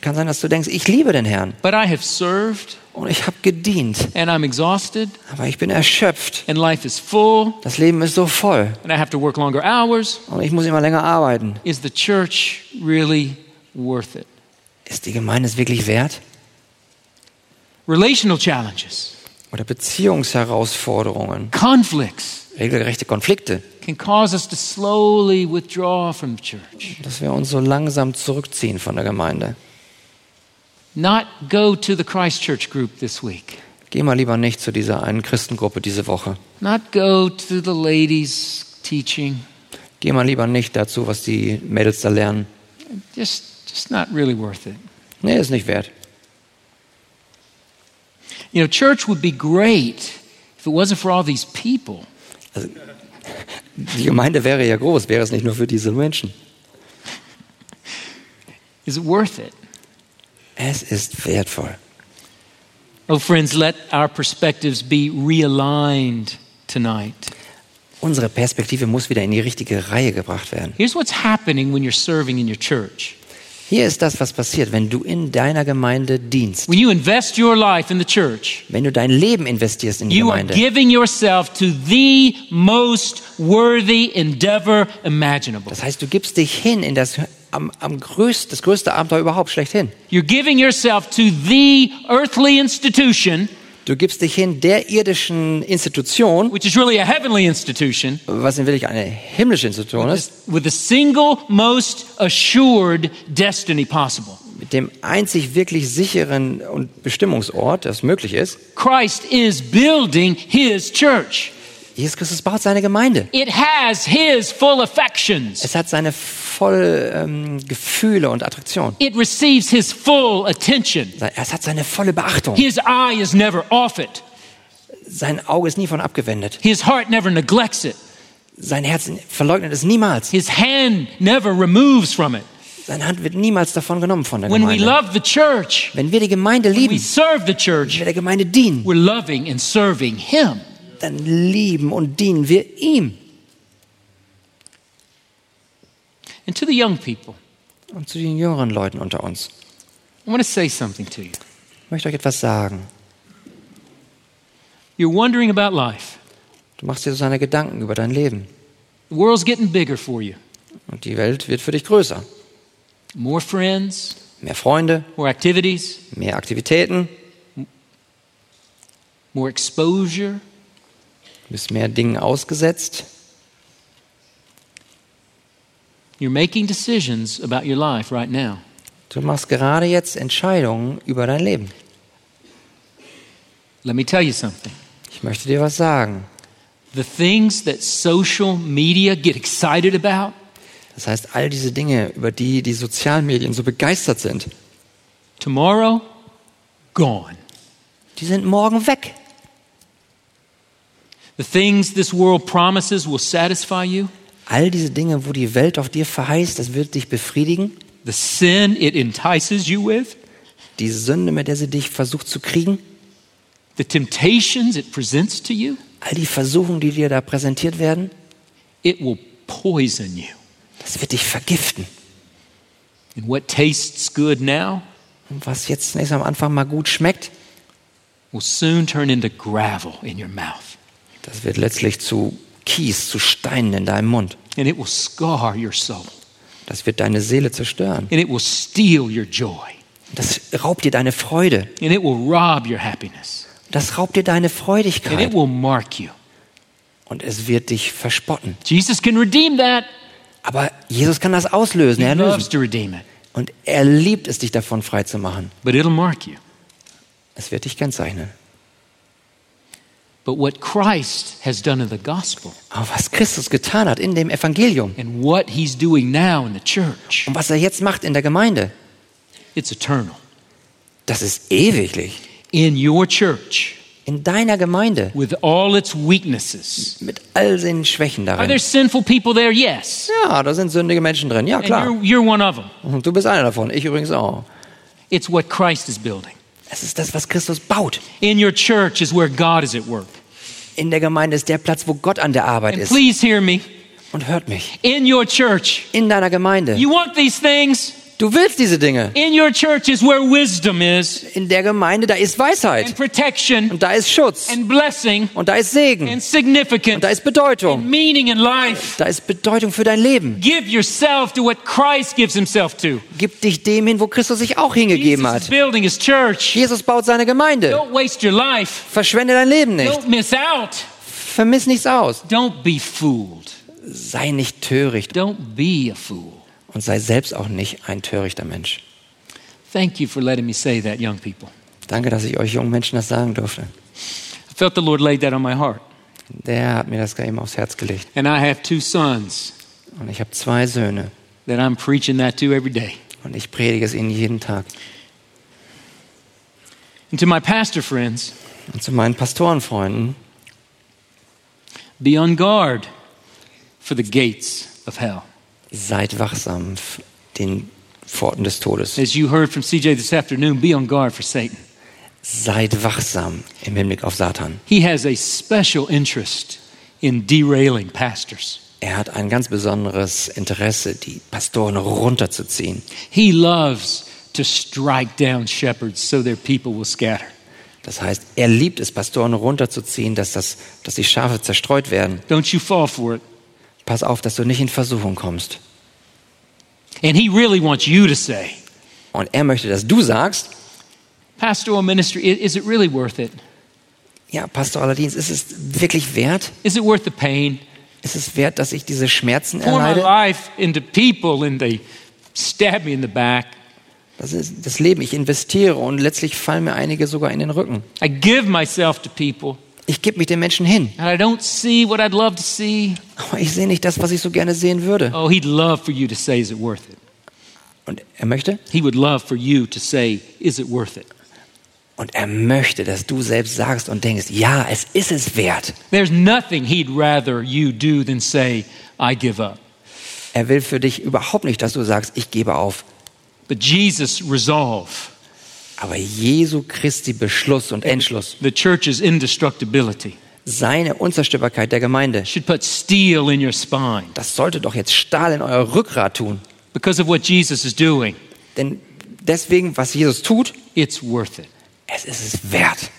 Kann sein, dass du denkst, ich liebe den Herrn but I have served und ich habe gedient, and I'm exhausted aber ich bin erschöpft. and life is full Das Leben ist so voll and I have to work longer hours. und ich muss immer länger arbeiten. Is the church really worth it? Ist die Gemeinde es wirklich wert? Relational challenges, Oder Beziehungsherausforderungen, conflicts regelrechte Konflikte, can cause us to slowly withdraw from the church. dass wir uns so langsam zurückziehen von der Gemeinde. Not go to the Christ Church group this week. Geh mal lieber nicht zu dieser einen Christengruppe diese Woche. Not go to the ladies' teaching. Geh mal lieber nicht dazu, was die Mädels da lernen. Just, just not really worth it. Nee, ist nicht wert. You know, church would be great if it wasn't for all these people. Die Gemeinde wäre ja groß, wäre es nicht nur für diese Menschen. Is it worth it? Es ist wertvoll. Oh, friends, let our perspectives be realigned tonight. Unsere Perspektive muss wieder in die richtige Reihe gebracht werden. Here's what's happening when you're serving in your church Hier ist das, was passiert, wenn du in deiner Gemeinde dienst. When you invest your life in the church, Wenn du dein Leben investierst in die you are Gemeinde. giving yourself to the most worthy endeavor imaginable. Das heißt, du gibst dich hin in das, am, am größten, das größte Abenteuer überhaupt schlechthin. You're giving yourself to the earthly institution, Du gibst dich hin der irdischen Institution, which is really a heavenly institution, was in wirklich eine himmlische Institution ist, with the single most assured destiny possible. mit dem einzig wirklich sicheren und Bestimmungsort, das möglich ist. Christ is building his church. Jesus Christus baut seine Gemeinde. It has his full affections. Es hat seine voll ähm, Gefühle und Attraktion. It receives his full attention. Es hat seine volle Beachtung. His eye is never off it. Sein Auge ist nie von abgewendet. His heart never neglects it. Sein Herz verleugnet es niemals. His hand never removes from it. Seine Hand wird niemals davon genommen von der Gemeinde. church, Wenn wir die Gemeinde lieben, the wenn church, wir der Gemeinde dienen, we're loving and serving him. Dann lieben und dienen wir ihm. And to the young people, Und zu den jüngeren Leuten unter uns. I want to say something to you. Ich möchte euch etwas sagen. You're wondering about life. Du machst dir so seine Gedanken über dein Leben. The world's getting bigger for you. Und die Welt wird für dich größer. More friends, Mehr Freunde, more activities, mehr Aktivitäten, more exposure. Du bist mehr Dingen ausgesetzt. You're making decisions about your life right now. Du machst gerade jetzt Entscheidungen über dein Leben. Let me tell you something. Ich möchte dir was sagen. The things that social media get excited about, Das heißt, all diese Dinge, über die die Sozialmedien so begeistert sind, tomorrow, gone. die sind morgen weg. The things this world promises will satisfy you. All diese Dinge, wo die Welt auf dir verheißt, das wird dich befriedigen. The sin it entices you with, Die Sünde, mit der sie dich versucht zu kriegen. the temptations it presents to you, All die Versuchungen, die dir da präsentiert werden, it will poison you. das wird dich vergiften. And what tastes good now Und was jetzt zunächst am Anfang mal gut schmeckt, will soon turn into gravel in your mouth. Das wird letztlich zu Kies, zu Steinen in deinem Mund. And it will scar your soul. Das wird deine Seele zerstören. And it will steal your joy. Das raubt dir deine Freude. And it will rob your happiness. Das raubt dir deine And it Freudigkeit. will mark you. Und es wird dich verspotten. Jesus can redeem that. Aber Jesus kann das auslösen, He erlösen. loves to redeem it. Und er liebt es, dich davon frei zu machen. But it'll mark you. Es wird dich kennzeichnen. But what Christ has done in the gospel Aber was Christus getan hat in dem Evangelium and what he's doing now in the church, und was er jetzt macht in der Gemeinde, it's eternal. das ist ewiglich. In your church, In deiner Gemeinde with all its weaknesses. mit all seinen Schwächen Are there darin. sinful people there? Yes. Ja, da sind sündige Menschen drin. Ja, And klar. you're, you're one of them. Und du bist einer davon. Ich übrigens auch. It's what Christ is building. Es ist das, was Christus baut. In your church is where God is at work. In der Gemeinde ist der Platz, wo Gott an der Arbeit And ist. please hear me. Und hört mich. In your church, In deiner Gemeinde. you want these things? Du willst diese Dinge. In your church is where wisdom is, In der Gemeinde, da ist and Weisheit. protection, Und da ist Schutz. and blessing, Und da ist Segen. and Und significance, da ist and Bedeutung. meaning in life. Da ist Bedeutung für dein Leben. Give yourself to what Christ gives himself to. Gib dich dem hin, wo Christus sich auch hingegeben Jesus is hat. building his church. Jesus baut seine Gemeinde. Don't waste your life. Verschwende dein Leben nicht. Don't miss out. Vermiss nichts aus. Don't be fooled. Sei nicht töricht Don't be a fool. Und sei selbst auch nicht ein törichter Mensch. Thank you for letting me say that, young people. Danke, dass ich euch jungen Menschen das sagen durfte. I felt the Lord laid that on my heart. Der hat mir das eben aufs Herz gelegt. And I have two sons Und ich habe zwei Söhne that I'm preaching that to every day. und ich predige es ihnen jeden Tag. And to my pastor friends, Und zu meinen Pastorenfreunden, be on guard for the gates of hell. Seid wachsam den Pforten des Todes. As you heard from CJ this afternoon, be on guard for Satan. Seid wachsam im Hinblick auf Satan. He has a special interest in derailing pastors. Er hat ein ganz besonderes Interesse, die Pastoren runterzuziehen. He loves to strike down shepherds so their people will scatter. Das heißt, er liebt es, Pastoren runterzuziehen, dass, das, dass die Schafe zerstreut werden. Don't you fall for it. Pass auf, dass du nicht in Versuchung kommst. And he really wants you to say, Und er möchte, dass du sagst, Pastoral ministry, is it really worth it? ja, pastoraler Dienst, ist es wirklich wert? Is it worth the pain? Ist es wert, dass ich diese Schmerzen Pour my erleide? life into people and they stab me in the back. Das ist das Leben. Ich investiere und letztlich fallen mir einige sogar in den Rücken. I give myself to people Ich gebe mich den Menschen hin, and I don't see what I'd love to see. aber ich sehe nicht das, was ich so gerne sehen würde. Oh, he'd love for you to say, is it worth it? Und er möchte, He would love for you to say, is it worth it? und er möchte, dass du selbst sagst und denkst, ja, es ist es wert. There's nothing he'd rather you do than say, I give up. Er will für dich überhaupt nicht, dass du sagst, ich gebe auf. But Jesus' resolve, Aber Jesu Christi Beschluss und Entschluss, the church's indestructibility, seine Unzerstörbarkeit der Gemeinde, should put steel in your spine das sollte doch jetzt Stahl in euer Rückgrat tun. because of what Jesus is doing. Denn deswegen, was Jesus tut, It's worth it. es ist es wert.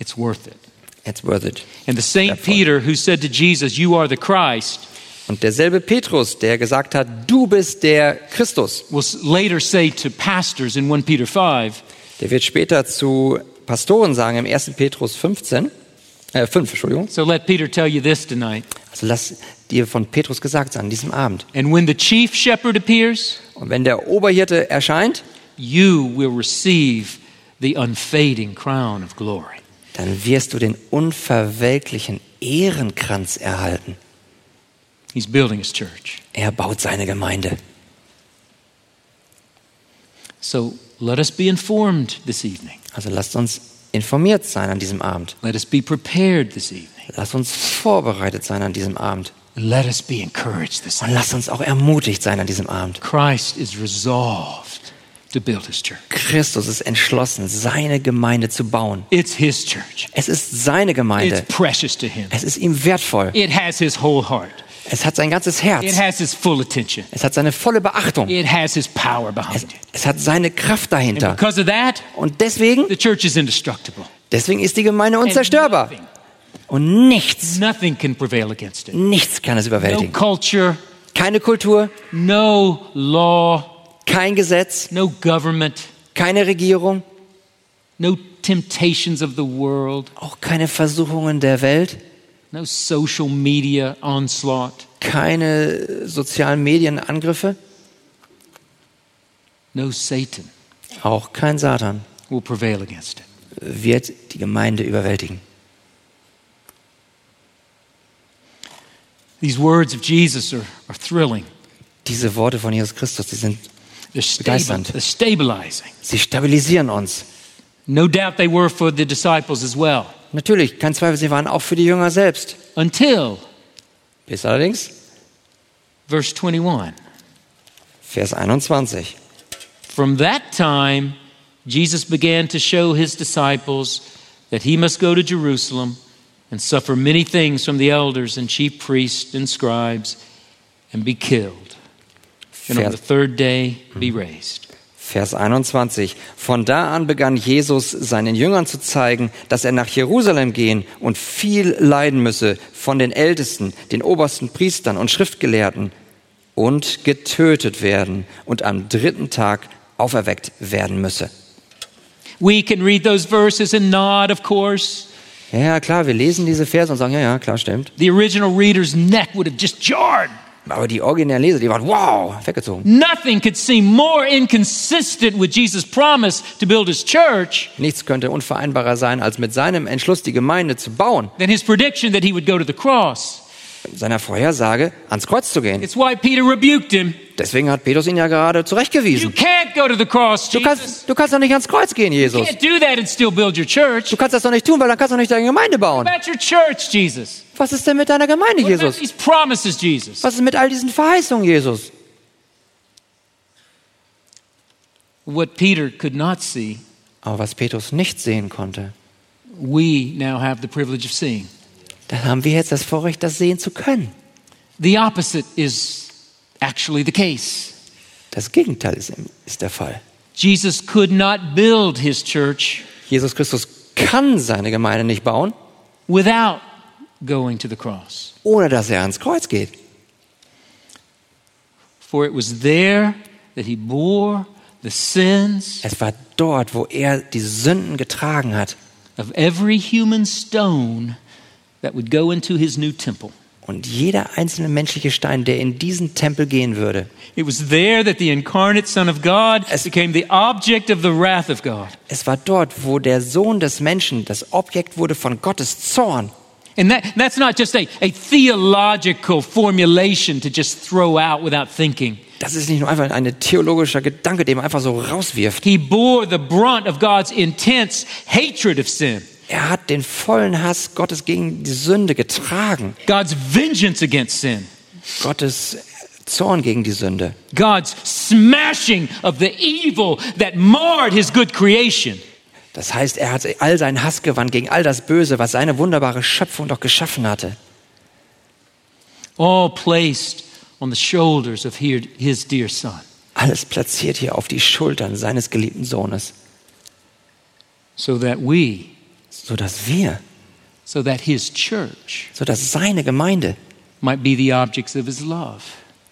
It's worth it. It's worth it. And the Saint. Peter, who said to Jesus, You are the Christ, Und derselbe Petrus, der gesagt hat, du bist der Christus, will later say to pastors in 1 Peter 5, der wird später zu Pastoren sagen im 1. Petrus 15, äh 5, Entschuldigung. So let Peter tell you this tonight. Also lass dir von Petrus gesagt sein an diesem Abend. And when the chief shepherd appears, Und wenn der Oberhirte erscheint, you will receive the unfading crown of glory. dann wirst du den unverwelklichen Ehrenkranz erhalten. He's building his church. Er baut seine Gemeinde. So let us be informed this evening. Also lasst uns informiert sein an diesem Abend. Let us be prepared this evening. Lasst uns vorbereitet sein an diesem Abend. Let us be encouraged this Und evening. lasst uns auch ermutigt sein an diesem Abend. Christ is resolved to build his church. Christus ist entschlossen, seine Gemeinde zu bauen. It's his church. Es ist seine It's Gemeinde. precious to him. Es ist ihm wertvoll. It has his whole heart. Es hat sein ganzes It Herz. has his full attention. Es hat seine volle Beachtung. It has his power Es, behind it. es hat seine Kraft And dahinter. because of that, Und deswegen, the church is indestructible. deswegen ist die Gemeinde And unzerstörbar. nothing, Und nichts, nothing can prevail against it. nichts kann es No überwältigen. culture, Keine Kultur, no law, kein Gesetz, no government, keine Regierung, no temptations of the world, auch keine Versuchungen der Welt, no social media onslaught, keine sozialen Medienangriffe, no Satan auch kein Satan will prevail against it. wird die Gemeinde überwältigen. These words of Jesus are, are thrilling. Diese Worte von Jesus Christus, die sind, Begeisternd. sie stabilisieren uns. No doubt they were for the disciples as well. Natürlich, kein Zweifel, sie waren auch für die Jünger selbst. Until Bis allerdings verse 21. Vers 21. From that time, Jesus began to show his disciples that he must go to Jerusalem and suffer many things from the elders and chief priests and scribes and be killed, and on the third day be raised. Vers 21. Von da an begann Jesus seinen Jüngern zu zeigen, dass er nach Jerusalem gehen und viel leiden müsse von den Ältesten, den obersten Priestern und Schriftgelehrten und getötet werden und am dritten Tag auferweckt werden müsse. We can read those verses and nod, of course. Ja, klar, wir lesen diese Verse und sagen, ja, ja, klar, stimmt. The original reader's neck would have just jarred. Aber die originären Leser, die waren, wow, weggezogen. Nothing could seem more inconsistent with Jesus' promise to build his church Nichts könnte unvereinbarer sein, als mit seinem Entschluss, die Gemeinde zu bauen, than his prediction that he would go to the cross. Seiner Vorhersage, ans Kreuz zu gehen. It's why Peter rebuked him. Deswegen hat Petrus ihn ja gerade zurechtgewiesen. cross, Du kannst, du kannst doch nicht ans Kreuz gehen, Jesus. Du kannst das doch nicht tun, weil dann kannst du nicht deine Gemeinde bauen. Church, Jesus? Was ist denn mit deiner Gemeinde, Jesus? promises, Jesus? Was ist mit all diesen Verheißungen, Jesus? What Peter could not see, Aber was Petrus nicht sehen konnte, we now have the privilege of seeing. Dann haben wir jetzt das Vorrecht, das sehen zu können. The opposite is actually the case. Das Gegenteil ist, ist der Fall. Jesus could not build his church Jesus Christus kann seine Gemeinde nicht bauen, without going to the cross. ohne dass er ans Kreuz geht. For it was there that he bore the sins Es war dort, wo er die Sünden getragen hat. of every human stone that would go into his new temple. Und jeder einzelne menschliche Stein, der in diesen Tempel gehen würde, It was there that the incarnate Son of God became the object of the wrath of God. es war dort, wo der Sohn des Menschen das Objekt wurde von Gottes Zorn. And that, that's not just a, a theological formulation to just throw out without thinking. Das ist nicht nur einfach ein theologischer Gedanke, den man einfach so rauswirft. He bore the brunt of God's intense hatred of sin, Er hat den vollen Hass Gottes gegen die Sünde getragen. God's vengeance against sin, Gottes Zorn gegen die Sünde. God's smashing of the evil that marred his good creation. Das heißt, er hat all seinen Hass gewandt gegen all das Böse, was seine wunderbare Schöpfung doch geschaffen hatte. all placed on the shoulders of his dear son, Alles platziert hier auf die Schultern seines geliebten Sohnes, so that we, sodass wir, so that his church sodass seine Gemeinde might be the objects of his love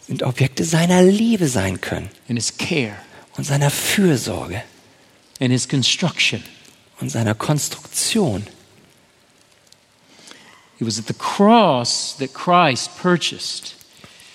sind Objekte seiner Liebe sein können and his care und seiner Fürsorge and his construction. und seiner Konstruktion. It was at the cross that Christ purchased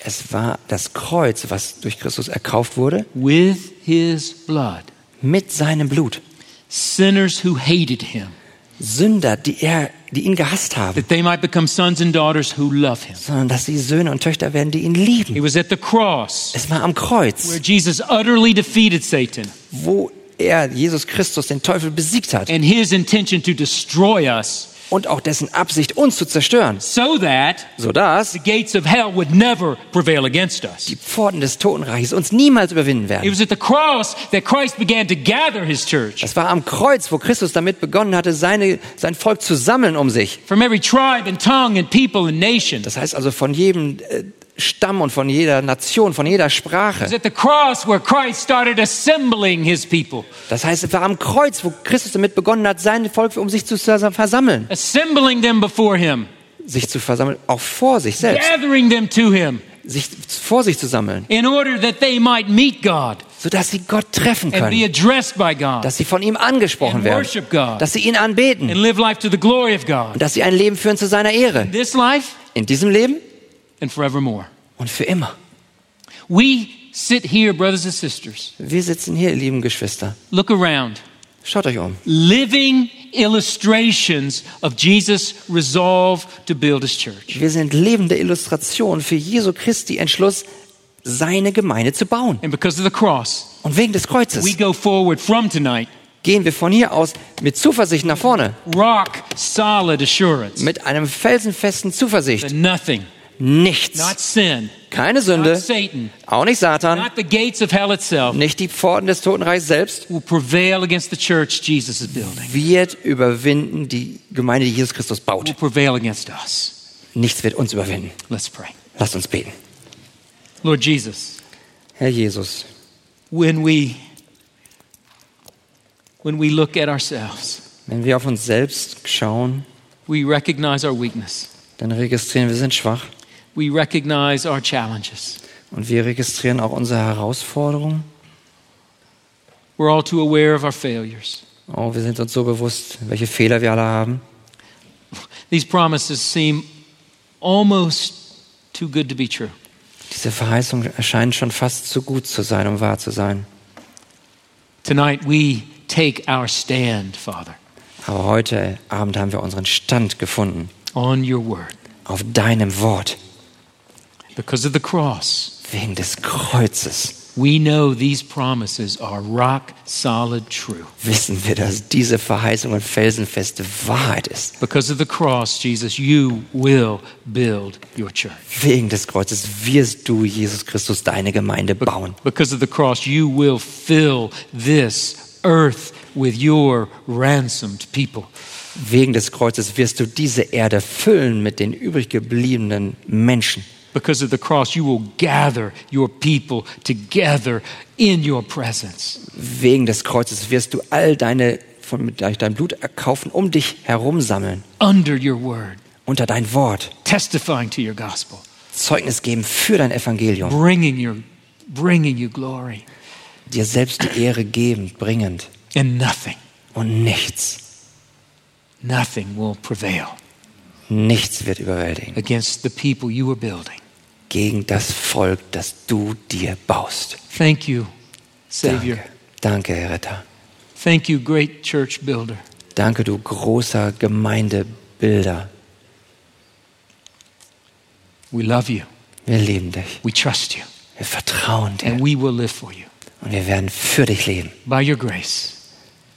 Es war das Kreuz, was durch Christus erkauft wurde, with his blood mit seinem Blut. sinners who hated him, Sünder, die, er, die ihn gehasst haben, that they might become sons and daughters who love him. sondern dass sie Söhne und Töchter werden, die ihn lieben. It was at the cross Es war am Kreuz, where Jesus utterly defeated Satan wo er, Jesus Christus, den Teufel besiegt hat and his intention to destroy us und auch dessen Absicht, uns zu zerstören, so that sodass the gates of hell would never prevail against us. die Pforten des Totenreiches uns niemals überwinden It werden. was at the cross that Christ began to gather his church Es war am Kreuz, wo Christus damit begonnen hatte, seine, sein Volk zu sammeln um sich. from every tribe and tongue and people and nation. It Das heißt also von jedem äh, Stamm und von jeder Nation, von jeder Sprache. Das heißt, es war am Kreuz, wo Christus damit begonnen hat, sein Volk um sich zu versammeln. Sich zu versammeln, auch vor sich selbst. Sich vor sich zu sammeln, in order that they might meet God sodass sie Gott treffen können. Dass sie von ihm angesprochen werden. Dass sie ihn anbeten. Und dass sie ein Leben führen zu seiner Ehre. In diesem Leben and forevermore. und für immer. We sit here, brothers and sisters. Wir sitzen hier, lieben Geschwister. Look around. Schaut euch um. living illustrations of Jesus' resolve to build his church. Wir sind lebende Illustrationen für Jesu Christi Entschluss, seine Gemeinde zu bauen. And because of the cross, Und wegen des we Kreuzes go forward from tonight, gehen wir von hier aus mit Zuversicht nach vorne. rock solid assurance Mit einem felsenfesten Zuversicht. that nothing, Nichts. not sin, Keine not Sünde. Satan, Auch nicht Satan. not the gates of hell itself Nicht die Pforten des Totenreichs selbst. will prevail against the church Jesus is building, Wird überwinden die Gemeinde, die Jesus Christus will baut. prevail against us. Nichts wird uns überwinden. Let's pray. Lasst uns beten. Lord Jesus, Herr Jesus, when we when we look at ourselves, wenn wir auf uns selbst schauen, we recognize our weakness. dann registrieren wir sind schwach. We recognize our challenges. Und wir registrieren auch unsere Herausforderungen. We're all too aware of our failures. Oh, wir sind uns so bewusst, welche Fehler wir alle haben. These promises seem almost too good to be true. Diese Verheißungen erscheinen schon fast zu gut zu sein, um wahr zu sein. Tonight we take our stand, Father, Aber heute Abend haben wir unseren Stand gefunden on your word. auf deinem Wort, Because of the cross, wegen des Kreuzes. we know these promises are rock solid true. Wissen wir, dass diese Verheißung felsenfeste Wahrheit ist. Because of the cross, Jesus, you will build your church. Wegen des Kreuzes wirst du, Jesus Christus, deine Gemeinde bauen. Because of the cross, you will fill this earth with your ransomed people. Wegen des Kreuzes wirst du diese Erde füllen mit den übrig gebliebenen Menschen. Because of the cross, you will gather your people together in your presence. Wegen des Kreuzes wirst du all deine von deinem Blut erkaufen, um dich herum sammeln, under your word, unter dein Wort, testifying to your gospel, Zeugnis geben für dein Evangelium, bringing your bringing you glory. Dir selbst die Ehre gebend, bringend. And nothing und nichts, nothing will prevail nichts wird überwältigen. against the people you are building. Gegen das Volk, das du dir baust. Thank you, Savior. Danke, danke, Herr Retter. Thank you, great church builder. Danke, du großer Gemeindebilder. We love you. Wir lieben dich. We trust you. Wir vertrauen dir And we will live for you und wir werden für dich leben. by your grace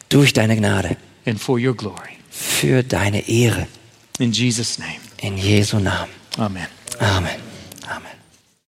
Durch deine Gnade, and for your glory. für deine Ehre. In Jesus' name, In Jesu Namen. amen. Amen.